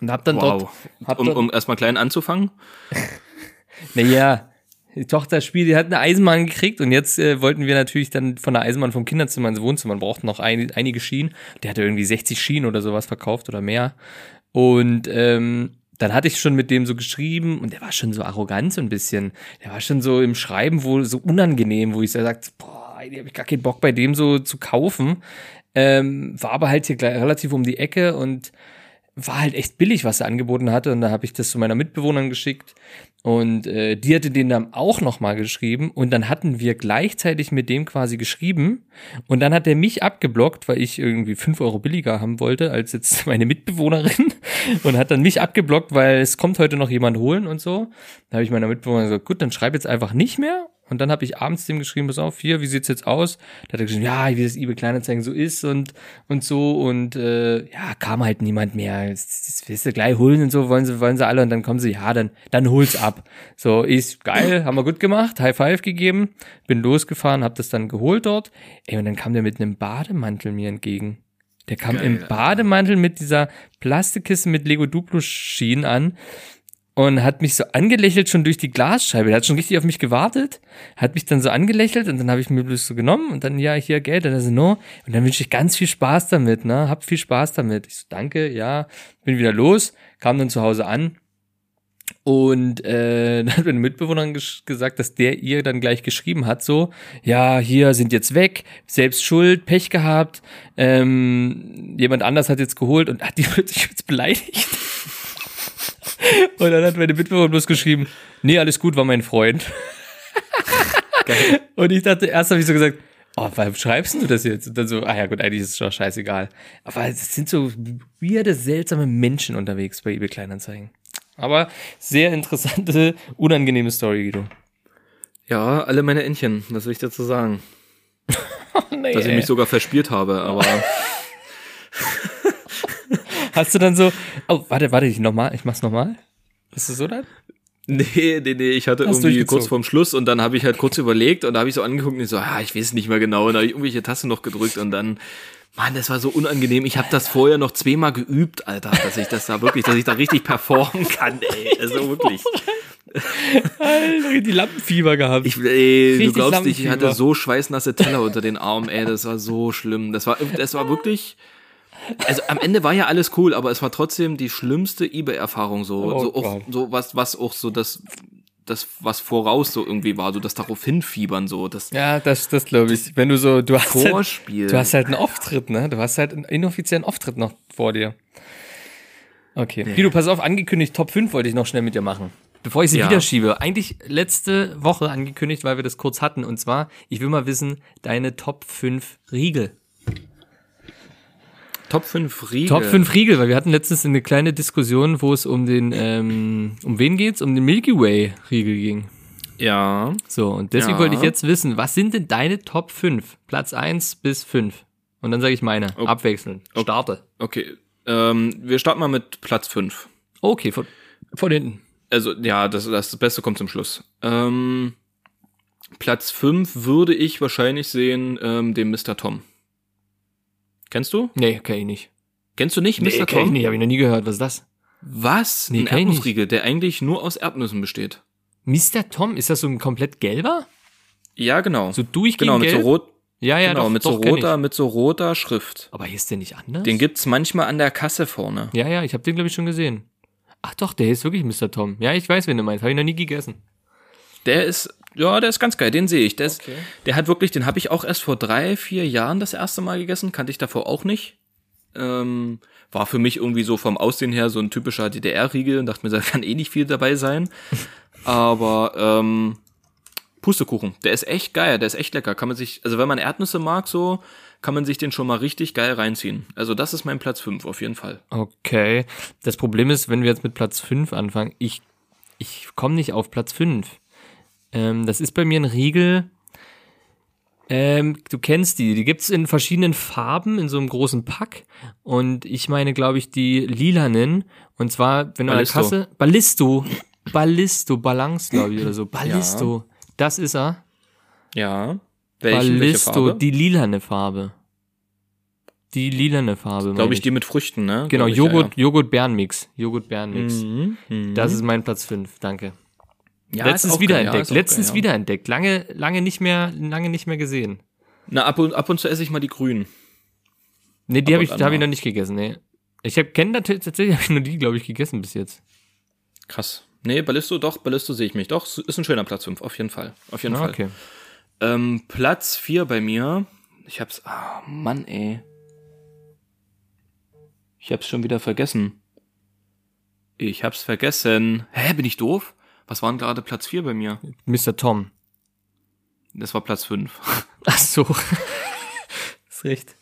Und habe dann dort, Wow. hab Um, dort, um erstmal klein anzufangen. [laughs] naja, die Tochter spielt, die hat eine Eisenbahn gekriegt und jetzt äh, wollten wir natürlich dann von der Eisenbahn vom Kinderzimmer ins Wohnzimmer, wir brauchten noch ein, einige Schienen. Der hatte irgendwie 60 Schienen oder sowas verkauft oder mehr. Und ähm, dann hatte ich schon mit dem so geschrieben und der war schon so arrogant so ein bisschen. Der war schon so im Schreiben wohl so unangenehm, wo ich so sagte, boah, ey, hab ich gar keinen Bock bei dem so zu kaufen. Ähm, war aber halt hier relativ um die Ecke und war halt echt billig, was er angeboten hatte. Und da habe ich das zu meiner Mitbewohnerin geschickt. Und äh, die hatte den dann auch nochmal geschrieben. Und dann hatten wir gleichzeitig mit dem quasi geschrieben. Und dann hat er mich abgeblockt, weil ich irgendwie fünf Euro billiger haben wollte als jetzt [laughs] meine Mitbewohnerin. Und hat dann mich abgeblockt, weil es kommt heute noch jemand holen und so. Da habe ich meiner Mitbewohnerin gesagt, gut, dann schreib jetzt einfach nicht mehr. Und dann habe ich abends dem geschrieben, pass auf, hier, wie sieht's jetzt aus? Da hat er geschrieben, ja, wie das eBay Kleinanzeigen so ist und und so und äh, ja, kam halt niemand mehr. Das, willst du gleich holen und so, wollen sie, wollen sie alle und dann kommen sie, ja, dann, dann hol's ab. So, ist geil, haben wir gut gemacht, High Five gegeben, bin losgefahren, hab das dann geholt dort. Ey, und dann kam der mit einem Bademantel mir entgegen. Der kam Geil, im. Bademantel mit dieser Plastikkiste mit Lego Duplo Schienen an und hat mich so angelächelt schon durch die Glasscheibe. Der hat schon richtig auf mich gewartet, hat mich dann so angelächelt und dann habe ich mir bloß so genommen und dann, ja, hier Geld, und dann so, no. Und dann wünsche ich ganz viel Spaß damit, ne? Hab viel Spaß damit. Ich so, danke, ja, bin wieder los, kam dann zu Hause an und äh, [laughs] dann hat meine Mitbewohnerin ges gesagt, dass der ihr dann gleich geschrieben hat, so, ja, hier sind jetzt weg, selbst schuld, Pech gehabt, ähm, jemand anders hat jetzt geholt und hat die [laughs] plötzlich jetzt beleidigt. [laughs] Und dann hat meine Mitbewohnerin bloß geschrieben, nee, alles gut, war mein Freund. [laughs] Geil. Und ich dachte, erst habe ich so gesagt, oh, warum schreibst du das jetzt? Und dann so, ah ja gut, eigentlich ist es doch scheißegal. Aber es sind so weirde, seltsame Menschen unterwegs bei eBay Kleinanzeigen. Aber sehr interessante, unangenehme Story, Guido. Ja, alle meine Entchen, was soll ich dazu sagen? [laughs] Nee, Dass ich mich sogar verspielt habe, aber Hast du dann so, oh, warte, warte, ich nochmal, ich mach's nochmal. Ist das so dann? nee, nee, nee, ich hatte Hast irgendwie kurz vorm Schluss und dann habe ich halt kurz überlegt und da habe ich so angeguckt und ich so, ah, ich weiß nicht mehr genau und da habe ich irgendwelche Taste noch gedrückt und dann Mann, das war so unangenehm. Ich habe das vorher noch zweimal geübt, Alter, dass ich das da wirklich, dass ich da richtig performen kann, ey. [laughs] Also wirklich. Alter, die Lampenfieber gehabt. Ich, ey, du glaubst nicht, ich hatte so schweißnasse Teller unter den Armen, ey, das war so schlimm. Das war, das war wirklich. Also am Ende war ja alles cool, aber es war trotzdem die schlimmste eBay-Erfahrung so, Oh so, auch, so was, was auch so das, das was voraus so irgendwie war, so das darauf hinfiebern so, das ja, das, das glaube ich. Wenn du so, du hast, halt, Vorspiel. du hast halt einen Auftritt, ne? Du hast halt einen inoffiziellen Auftritt noch vor dir. Okay. Guido, pass auf, angekündigt, Top 5 wollte ich noch schnell mit dir machen. Bevor ich sie Ja. wieder schiebe. Eigentlich letzte Woche angekündigt, weil wir das kurz hatten. Und zwar, ich will mal wissen, deine Top 5 Riegel. Top 5 Riegel. Top 5 Riegel, weil wir hatten letztens eine kleine Diskussion, wo es um den, ähm, um wen geht's? Um den Milky Way Riegel ging. Ja. So, und deswegen Ja. wollte ich jetzt wissen, was sind denn deine Top 5? Platz 1 bis 5. Und dann sage ich meine, abwechselnd. Starte. Okay. Ähm, wir starten mal mit Platz 5. Okay, von, von hinten. Also, ja, das, das Beste kommt zum Schluss. Ähm, Platz 5 würde ich wahrscheinlich sehen, ähm, den Mr. Tom. Kennst du? Nee, kenn ich nicht. Kennst du nicht, Mr. Nee, kenn ich nicht, hab ich noch nie gehört. Was ist das? Was? Nee, ein. Erdnussriegel, der eigentlich nur aus Erdnüssen besteht. Mr. Tom, ist das so ein komplett gelber? Ja, genau. So durchgehend genau, mit gelb? so rot, ja, ja, genau, doch, mit doch, so roter, mit so roter Schrift. Aber hier ist der nicht anders? Den gibt's manchmal an der Kasse vorne. ja, ja, ich habe den, glaube ich, schon gesehen. Ach doch, der ist wirklich Mr. Tom. Ja, ich weiß, wen du meinst. Habe ich noch nie gegessen. Der ist, ja, der ist ganz geil, den sehe ich. Der, ist, Okay. der hat wirklich, den habe ich auch erst vor drei, vier Jahren das erste Mal gegessen, kannte ich davor auch nicht. Ähm, war für mich irgendwie so vom Aussehen her so ein typischer DDR-Riegel und dachte mir, da kann eh nicht viel dabei sein. [laughs] Aber ähm, Pustekuchen, der ist echt geil, der ist echt lecker. Kann man sich, also wenn man Erdnüsse mag, so, kann man sich den schon mal richtig geil reinziehen. Also das ist mein Platz 5 auf jeden Fall. Okay. Das Problem ist, wenn wir jetzt mit Platz 5 anfangen, ich, ich komme nicht auf Platz 5. Ähm, das ist bei mir ein Riegel. Ähm, du kennst die, die gibt's in verschiedenen Farben in so einem großen Pack. Und ich meine, glaube ich, die lilanen. Und zwar, wenn du an der. Kasse. Ballisto. Ballisto, Balance, glaube ich, oder so. Ballisto. Das ist er. Ja. Welche, welche Ballisto, Farbe? die lilane Farbe. Die lilane Farbe. Glaube meine ich, die mit Früchten, ne? Genau, Glaub ich, Joghurt, Joghurt-Bärenmix. Joghurt-Bärenmix. Ja, ja. Mhm. Das ist mein Platz 5, danke. Ja, Letztens wiederentdeckt, ja, letztens geil, ja. wiederentdeckt. Lange, lange nicht mehr, lange nicht mehr gesehen. Na, ab und, ab und zu esse ich mal die grünen. Nee, die Ab habe ich, hab ich noch nicht gegessen, nee. Ich habe kenne natürlich, tatsächlich habe ich nur die, glaube ich, gegessen bis jetzt. Krass. Nee, Ballisto, doch, Ballisto sehe ich mich. Doch, ist ein schöner Platz 5, auf jeden Fall. Auf jeden Ah, Fall. okay. Ähm, Platz 4 bei mir. Ich hab's, ah, Mann, ey. Ich hab's schon wieder vergessen. Ich hab's vergessen. Hä, bin ich doof? Was war denn gerade Platz 4 bei mir? Mr. Tom. Das war Platz 5. [laughs] Ach so. [laughs] ist recht.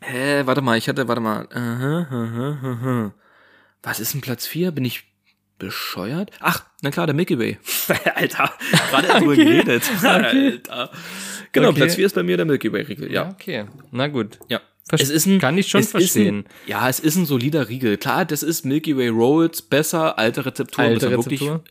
Hä, warte mal, ich hatte, warte mal. Aha, aha, aha. Was ist denn Platz 4? Bin ich bescheuert? Ach, na klar, der Milky Way. [laughs] Alter, gerade drüber geredet. Alter. Genau, Okay. Platz 4 ist bei mir der Milky Way Riegel, ja. Okay. Na gut. Ja. Verst- kann ich schon es verstehen. Ist ein, ja, es ist ein solider Riegel. Klar, das ist Milky Way Rolls, besser, alte Rezeptur. Alte wir wirklich- Rezeptur.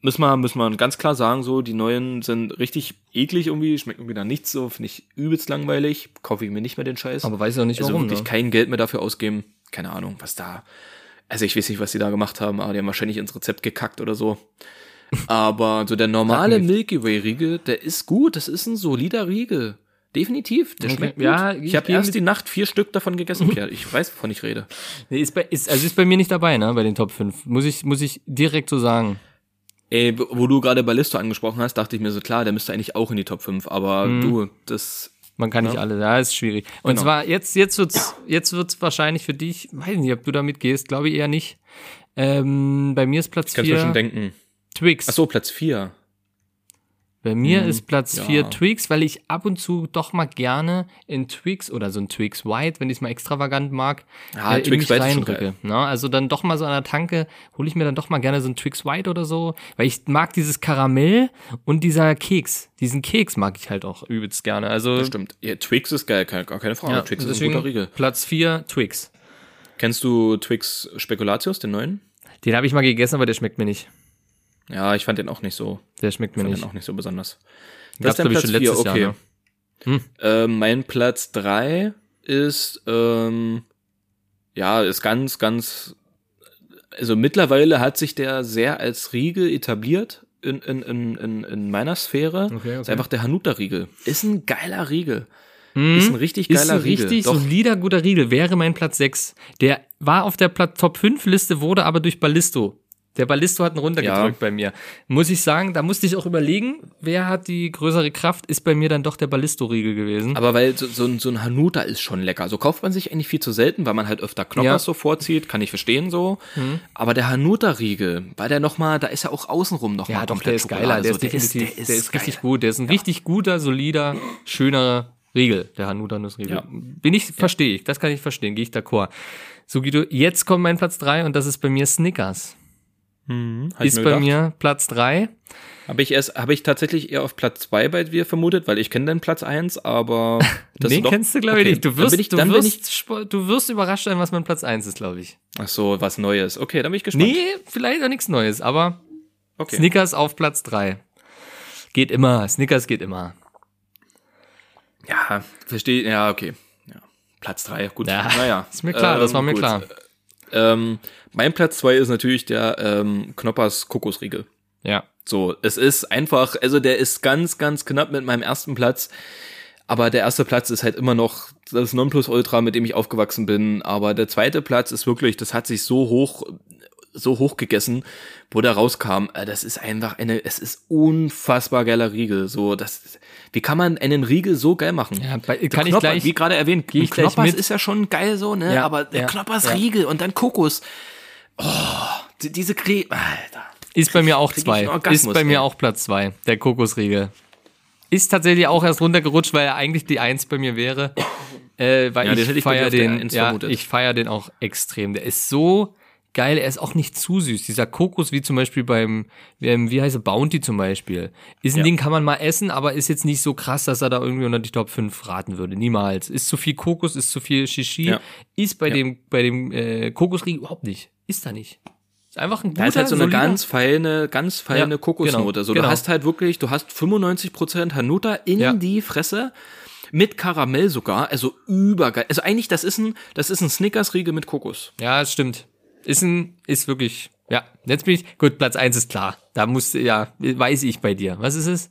Müssen wir, müssen wir ganz klar sagen, so, die neuen sind richtig eklig irgendwie, schmecken wieder nichts so, finde ich übelst langweilig, kaufe ich mir nicht mehr den Scheiß. Aber weiß auch nicht also warum. wirklich ne? kein Geld mehr dafür ausgeben. Keine Ahnung, was da. Also ich weiß nicht, was die da gemacht haben, aber die haben wahrscheinlich ins Rezept gekackt oder so. [laughs] Aber so der normale Milky Way Riegel, der ist gut, das ist ein solider Riegel. Definitiv, der Okay. schmeckt gut. Ja, ich ich habe erst die Nacht vier Stück davon gegessen, [laughs] Pierre. Ich weiß, wovon ich rede. Nee, ist bei, ist, also ist bei mir nicht dabei, ne, bei den Top 5. Muss ich, muss ich direkt so sagen. Ey, wo du gerade Ballisto angesprochen hast, dachte ich mir so, klar, der müsste eigentlich auch in die Top 5, aber Mhm. du, das Man kann nicht alle, ja, ist schwierig. Und Genau. zwar, jetzt, jetzt wird's, jetzt wird's wahrscheinlich für dich, weiß nicht, ob du da mitgehst, glaube ich eher nicht. Ähm, bei mir ist Platz kannst du mir schon 4 denken. Twix. Ach so, Platz 4. Bei mir Hm, ist Platz ja. 4 Twix, weil ich ab und zu doch mal gerne in Twix oder so ein Twix White, wenn ich es mal extravagant mag, Ja, in Twix mich ist schon reindrücke. Ne? Also dann doch mal so an der Tanke, hole ich mir dann doch mal gerne so ein Twix White oder so, weil ich mag dieses Karamell und dieser Keks. Diesen Keks mag ich halt auch übelst gerne. Also Das stimmt. Ja, Twix ist geil, keine- gar keine Frage. ja, Twix ist ein guter Riegel. Platz 4 Twix. Kennst du Twix Spekulatius, den neuen? Den habe ich mal gegessen, aber der schmeckt mir nicht. Ja, ich fand den auch nicht so, Der schmeckt mir fand nicht. den auch nicht so besonders. Gab's, dein glaub ich, schon Platz vier, letztes Jahr, okay. ne? Hm. Ähm, mein Platz 3 ist, ähm, ja, ist ganz, ganz, also mittlerweile hat sich der sehr als Riegel etabliert in, in, in, in, in meiner Sphäre. Okay, okay. Ist einfach der Hanuta-Riegel. Ist ein geiler Riegel. Mhm. Ist ein richtig Ist geiler ein Riegel. richtig Doch. solider, guter Riegel. Wäre mein Platz 6. Der war auf der Top 5 Liste, wurde aber durch Ballisto. Der Ballisto hat ihn runtergedrückt Ja. bei mir. Muss ich sagen, da musste ich auch überlegen, wer hat die größere Kraft, ist bei mir dann doch der Ballisto-Riegel gewesen. Aber weil so, so, ein, so ein Hanuta ist schon lecker. So kauft man sich eigentlich viel zu selten, weil man halt öfter Knoppers Ja. Mhm. so vorzieht, kann ich verstehen so. Aber der Hanuta-Riegel, weil der nochmal, da ist ja auch außenrum noch mal ja, doch, komplett der ist Schokolade. geiler. Der so. ist definitiv, der ist, geil. richtig gut. Der ist ein richtig guter, solider, schöner Riegel, der Hanuta-Nussriegel. Ja. Bin ich, verstehe ich. Das kann ich verstehen. Gehe ich d'accord. So, Guido, jetzt kommt mein Platz 3 und das ist bei mir Snickers. Mhm, ich ist mir bei mir Platz 3. Habe ich erst, habe ich tatsächlich eher auf Platz 2 bei dir vermutet, weil ich kenne deinen Platz 1, aber [laughs] das ist doch, kennst du, glaube ich, okay, nicht. Du wirst, ich, du, ich, wirst, spo- du wirst überrascht sein, was mein Platz 1 ist, glaube ich. ach so, was Neues. Okay, dann bin ich gespannt. Nee, vielleicht auch nichts Neues, aber okay. Snickers auf Platz 3. Geht immer. Snickers geht immer. Ja, verstehe. Ja, okay. Ja. Platz drei, gut. Ja, naja. [laughs] ist mir klar, das war mir gut. klar. Ähm, mein Platz zwei ist natürlich der ähm, Knoppers Kokosriegel. Ja. So, es ist einfach, also der ist ganz, ganz knapp mit meinem ersten Platz. Aber der erste Platz ist halt immer noch das Nonplusultra, mit dem ich aufgewachsen bin. Aber der zweite Platz ist wirklich, das hat sich so hoch, so hoch gegessen, wo der rauskam. Äh, Das ist einfach eine, es ist unfassbar geiler Riegel. So, das, wie kann man einen Riegel so geil machen? Ja, bei, kann ich Knopper, gleich. wie gerade erwähnt, ich Knoppers ist ja schon geil so, ne? Ja, Aber der ja, Knoppers. Riegel und dann Kokos. Oh, die- diese Creme, Alter. Ist bei mir auch ich zwei. ist bei mir ey. auch Platz zwei. Der Kokosriegel. Ist tatsächlich auch erst runtergerutscht, weil er eigentlich die Eins bei mir wäre. Äh, weil Ja, ich ich bei dir feier auf der den, ja, ich feier den auch extrem. Der ist so geil. Er ist auch nicht zu süß. Dieser Kokos, wie zum Beispiel beim, ähm, wie heißt er, Bounty zum Beispiel. Ist ein Ja. Ding, kann man mal essen, aber ist jetzt nicht so krass, dass er da irgendwie unter die Top 5 raten würde. Niemals. Ist zu viel Kokos, ist zu viel Shishi. Ja. Ist bei Ja. dem, bei dem äh, Kokosriegel überhaupt nicht. Ist da nicht. Ist einfach ein guter, Da ist halt so eine solider- ganz feine, ganz feine Ja, Kokosnote. genau, so, genau. du hast halt wirklich, du hast 95% Hanuta in die Fresse. Mit Karamell sogar, also übergeil. Also eigentlich, das ist ein, das ist ein Snickers-Riegel mit Kokos. Ja, es stimmt. Ist ein, ist wirklich, ja. Jetzt bin ich, gut, Platz eins ist klar. Da musste, ja, weiß ich bei dir. Was ist es?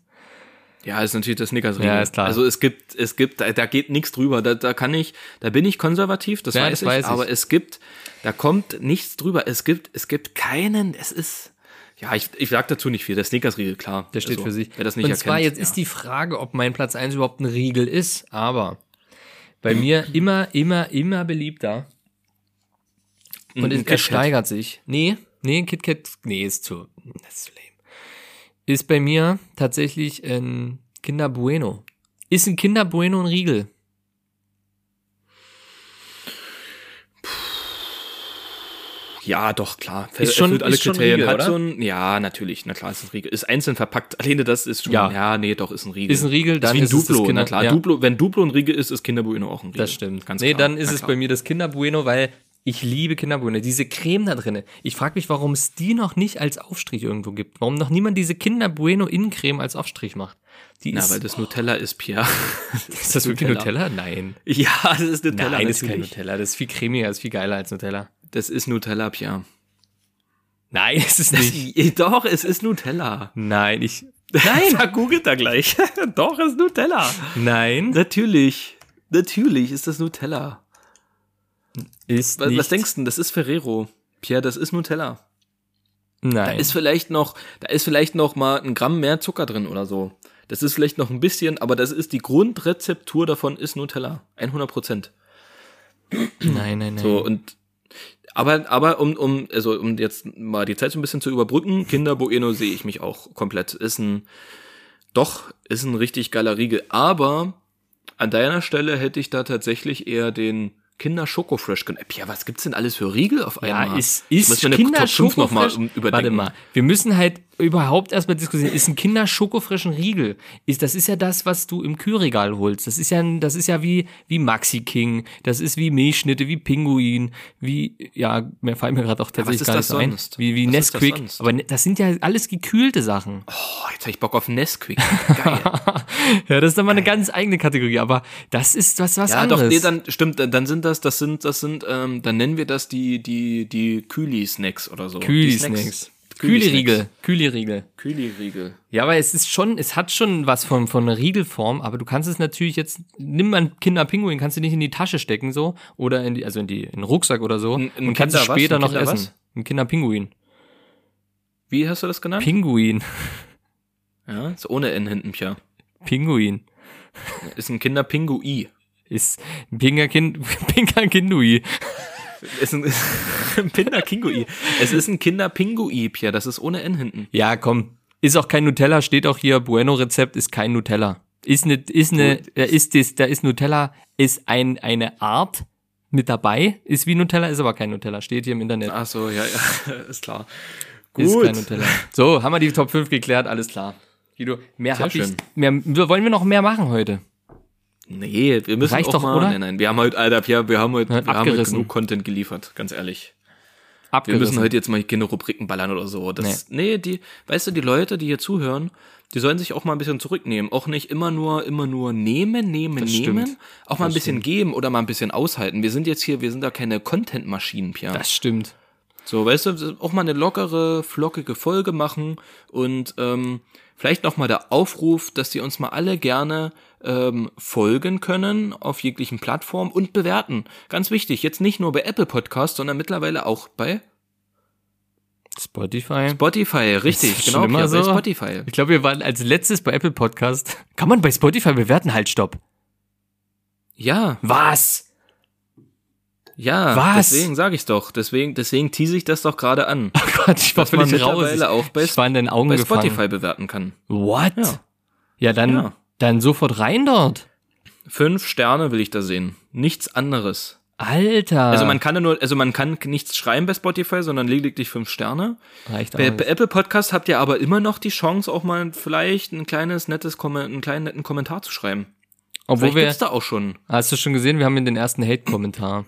Ja, ist natürlich das Snickers-Riegel. Ja, ist klar. Also es gibt, es gibt, da, da geht nichts drüber. Da, da kann ich, da bin ich konservativ, das Ja, weiß das ich, weiß ich. aber es gibt, da kommt nichts drüber. Es gibt, es gibt keinen, es ist, ja, ich, ich sag dazu nicht viel. Der Snickers-Riegel, klar. Der steht Also, für sich. Wer das nicht Und erkennt. zwar, jetzt ja. ist die Frage, ob mein Platz eins überhaupt ein Riegel ist, aber bei mir immer, immer, immer beliebter. Und Ein es, es steigert sich. Nee, nee, KitKat, nee, ist zu, das ist zu lame. Ist bei mir tatsächlich ein Kinder Bueno. Ist ein Kinder Bueno ein Riegel? Ja, doch, klar. Ist schon- Erfüllt alle ist schon Kriterien. Riegel, Hat oder? so ein, ja, natürlich, na klar, ist ein Riegel. Ist einzeln verpackt. Alleine das ist schon, Ja. ja, nee, doch, ist ein Riegel. Ist ein Riegel, dann ist wie ein ist es das Duplo, Kinder- na klar. ja. Duplo, wenn Duplo ein Riegel ist, ist Kinder Bueno auch ein Riegel. Das stimmt. Ganz nee, klar. dann ist Na es klar. bei mir das Kinder Bueno, weil ich liebe Kinder Bueno. Diese Creme da drinne. Ich frage mich, warum es die noch nicht als Aufstrich irgendwo gibt. Warum noch niemand diese Kinder Bueno Innencreme als Aufstrich macht. Die Na, ist, weil das Nutella ist, Pierre. [laughs] ist das wirklich Nutella? Nein. Ja, das ist Nutella. Nein, das ist kein. Nutella. Das ist viel cremiger, das ist viel geiler als Nutella. Das ist Nutella, Pierre. Nein, es ist nicht. [laughs] Das, doch, es ist Nutella. Nein, ich. Nein! [laughs] da googelt er gleich. doch, es ist Nutella. Nein, Natürlich. Natürlich ist das Nutella. Ist Was, nicht. was denkst du denn? Das ist Ferrero. Pierre, das ist Nutella. Da Nein. ist vielleicht noch, da ist vielleicht noch mal ein Gramm mehr Zucker drin oder so. Das ist vielleicht noch ein bisschen, aber das ist die Grundrezeptur davon ist Nutella. 100 Prozent. nein, nein, nein. So, und, aber, aber um, um, also, um jetzt mal die Zeit so ein bisschen zu überbrücken, Kinder Bueno sehe ich mich auch komplett. Ist ein, doch, ist ein richtig geiler Riegel. Aber an deiner Stelle hätte ich da tatsächlich eher den Kinder Schokofresh genommen. Ja, was gibt's denn alles für Riegel auf einmal? Ja, ist, Ich ist muss meine Kinder Top 5 noch mal überdenken. Warte mal, wir müssen halt überhaupt erstmal diskutieren. Ist ein Kinder Schokofresh ein Riegel? Ist, das ist ja das, was du im Kühlregal holst. Das ist ja, das ist ja wie, wie Maxi King. Das ist wie Milchschnitte, wie Pinguin, wie, ja, mir fallen mir gerade auch tatsächlich ist gar das nicht ein. sonst? Wie, wie Was ist das Nesquik. sonst? Aber ne- das sind ja alles gekühlte Sachen. Oh, jetzt hab ich Bock auf Nesquik. [laughs] Geil. ja, das ist dann mal eine ganz eigene Kategorie. Aber das ist was, was ja, anderes. doch, nee, dann stimmt, dann sind das, das sind, das sind, ähm, dann nennen wir das die, die, die Kühli-Snacks oder so. Kühli-Snacks. Kühli-Riegel. Kühli-Riegel. Kühli-Riegel. Ja, aber es ist schon, es hat schon was von, von einer Riegelform, aber du kannst es natürlich jetzt, nimm mal einen Kinderpinguin, kannst du nicht in die Tasche stecken, so, oder in die, also in die, in den Rucksack oder so, Ein- ein und kannst es Kinder was? später Ein noch Kinder essen. was? Ein Kinderpinguin. Wie hast du das genannt? Pinguin. ja, ist ohne N hinten, Pia. Pinguin. Ist ein Kinderpingui. [laughs] Ist ein [laughs] Pingerkind, Pingerkindui. Ist ein, ein Kinderkingui. Es ist ein Kinderpingui, Pia. Das ist ohne N hinten. Ja, komm. Ist auch kein Nutella, steht auch hier, Bueno-Rezept ist kein Nutella. Ist ne, ist ne, da ist das, da ist Nutella, ist ein, eine Art mit dabei, ist wie Nutella, ist aber kein Nutella, steht hier im Internet. Ach so, ja, ja, [laughs] ist klar. Ist Gut. kein Nutella. So, haben wir die Top 5 geklärt, alles klar. Guido, mehr Sehr hab ich, schön. mehr, wir- wollen wir noch mehr machen heute? Nee, wir müssen Reicht auch doch, mal, oder? nein, nein, wir haben heute, Alter, Pia, wir haben heute, Hat wir haben heute abgerissen. genug Content geliefert, ganz ehrlich. Wir Abgerissen. müssen heute jetzt mal keine Rubriken ballern oder so. Das, nee. die, weißt du, die Leute, die hier zuhören, Die sollen sich auch mal ein bisschen zurücknehmen. Auch nicht immer nur, immer nur nehmen, nehmen, Das nehmen. stimmt. Auch mal ein Das bisschen geben oder mal ein bisschen aushalten. Wir sind jetzt hier, wir sind da keine Content-Maschinen, Pierre. Das stimmt. So, weißt du, auch mal eine lockere, flockige Folge machen und ähm, vielleicht noch mal der Aufruf, dass die uns mal alle gerne ähm, folgen können auf jeglichen Plattformen und bewerten. Ganz wichtig, jetzt nicht nur bei Apple Podcast, sondern mittlerweile auch bei Spotify. Spotify, richtig, genau, immer Pierre, bei so? Spotify. Ich glaube, wir waren als letztes bei Apple Podcast. Kann man bei Spotify bewerten? Halt, stopp. Ja, Was? Ja, Was? deswegen sage ich's doch. Deswegen, deswegen tease ich das doch gerade an. [laughs] Oh Gott, ich war Dass man völlig raus. mittlerweile auch bei, ich war in den Augen bei gefangen. Spotify bewerten kann. What? Ja. Ja, dann, Ja. dann sofort rein dort. Fünf Sterne will ich da sehen. Nichts anderes. Alter. Also man kann ja nur, also man kann nichts schreiben bei Spotify, sondern lediglich fünf Sterne. Reicht Bei, bei Apple Podcast habt ihr aber immer noch die Chance, auch mal vielleicht ein kleines nettes, einen kleinen netten Kommentar zu schreiben. Obwohl Vielleicht wir, gibt's da auch schon hast du schon gesehen, wir haben den ersten Hate-Kommentar.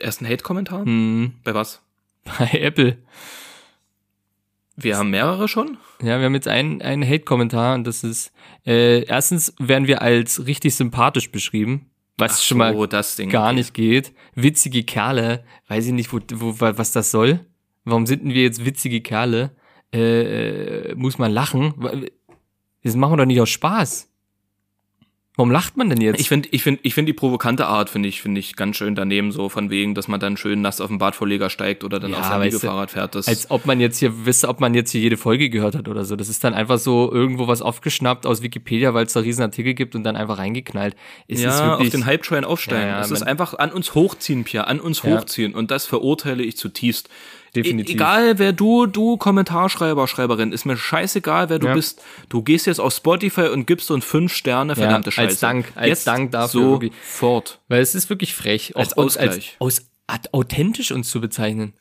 Ersten Hate-Kommentar. Hm, Bei was? bei Apple. Wir haben mehrere schon. Ja, wir haben jetzt einen, einen Hate-Kommentar und das ist, äh, erstens werden wir als richtig sympathisch beschrieben, was schon mal so, gar nicht geht. Witzige Kerle, weiß ich nicht, wo, wo, wa- was das soll. Warum sind denn wir jetzt witzige Kerle? Äh, äh, muss man lachen? Wa- Das machen wir doch nicht aus Spaß. Warum lacht man denn jetzt? Ich finde, ich finde, ich finde die provokante Art finde ich, finde ich ganz schön daneben so von wegen, dass man dann schön nass auf den Badvorleger steigt oder dann Ja, auf sein Liegefahrrad fährt. Das als ob man jetzt hier wisse, ob man jetzt hier jede Folge gehört hat oder so. Das ist dann einfach so irgendwo was aufgeschnappt aus Wikipedia, weil es da riesen Artikel gibt und dann einfach reingeknallt. Ist ja, wirklich, auf den Hype-Train aufsteigen. Ja, ja, es ist einfach an uns hochziehen, Pierre, an uns hochziehen. Und das verurteile ich zutiefst. Definitiv. Egal, wer du, du Kommentarschreiber, Schreiberin, ist mir scheißegal, wer du Ja. bist. Du gehst jetzt auf Spotify und gibst uns fünf Sterne, verdammte als Scheiße. Dank- als jetzt Dank dafür wirklich. sofort. Weil es ist wirklich frech, Als auch uns Ausgleich. als, aus, ad- authentisch uns zu bezeichnen.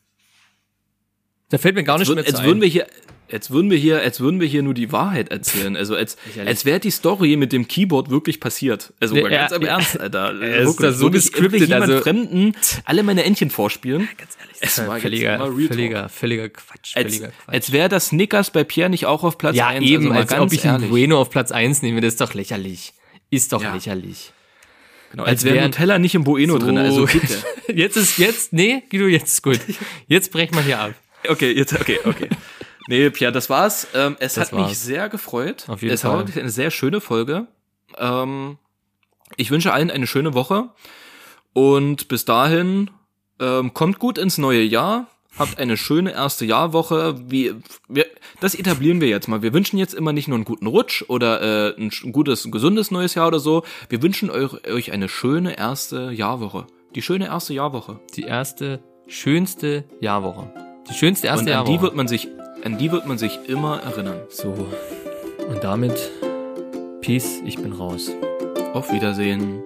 Da fällt mir gar nicht Würden- mehr Jetzt zu würden ein. wir hier, jetzt würden wir hier, als würden wir hier nur die Wahrheit erzählen. Also als, [laughs] als wäre die Story mit dem Keyboard wirklich passiert. Also Ja, ganz im ja. Ernst, Alter. Es ist da so gescriptet, also- Fremden alle meine Entchen vorspielen. Ganz ehrlich, Es war völliger, mal völliger, völliger Quatsch, Als, völliger Quatsch. als wäre das Snickers bei Pierre nicht auch auf Platz ja, 1. eben, also mal als ganz ob ich einen Bueno auf Platz 1 nehme, das ist doch lächerlich. Ist doch Ja. lächerlich. Genau, als als wäre wären- Nutella nicht im Bueno drin. Also bitte. [laughs] jetzt ist, jetzt, nee, Guido, jetzt ist gut. [laughs] Jetzt brechen wir hier ab. Okay, jetzt, okay, okay. Nee, Pierre, das war's. Ähm, es Das hat mich war's. sehr gefreut. Auf jeden es Fall. war wirklich eine sehr schöne Folge. Ähm, ich wünsche allen eine schöne Woche. Und bis dahin, ähm, kommt gut ins neue Jahr. Habt eine schöne erste Jahrwoche. Wie, wir, das etablieren wir jetzt mal. Wir wünschen jetzt immer nicht nur einen guten Rutsch oder äh, ein gutes, ein gesundes neues Jahr oder so. Wir wünschen euch, euch eine schöne erste Jahrwoche. Die schöne erste Jahrwoche. Die erste, schönste Jahrwoche. Die schönste erste Und an Jahrwoche. die wird man sich, an die wird man sich immer erinnern. so. Und damit, Peace, ich bin raus. Auf Wiedersehen.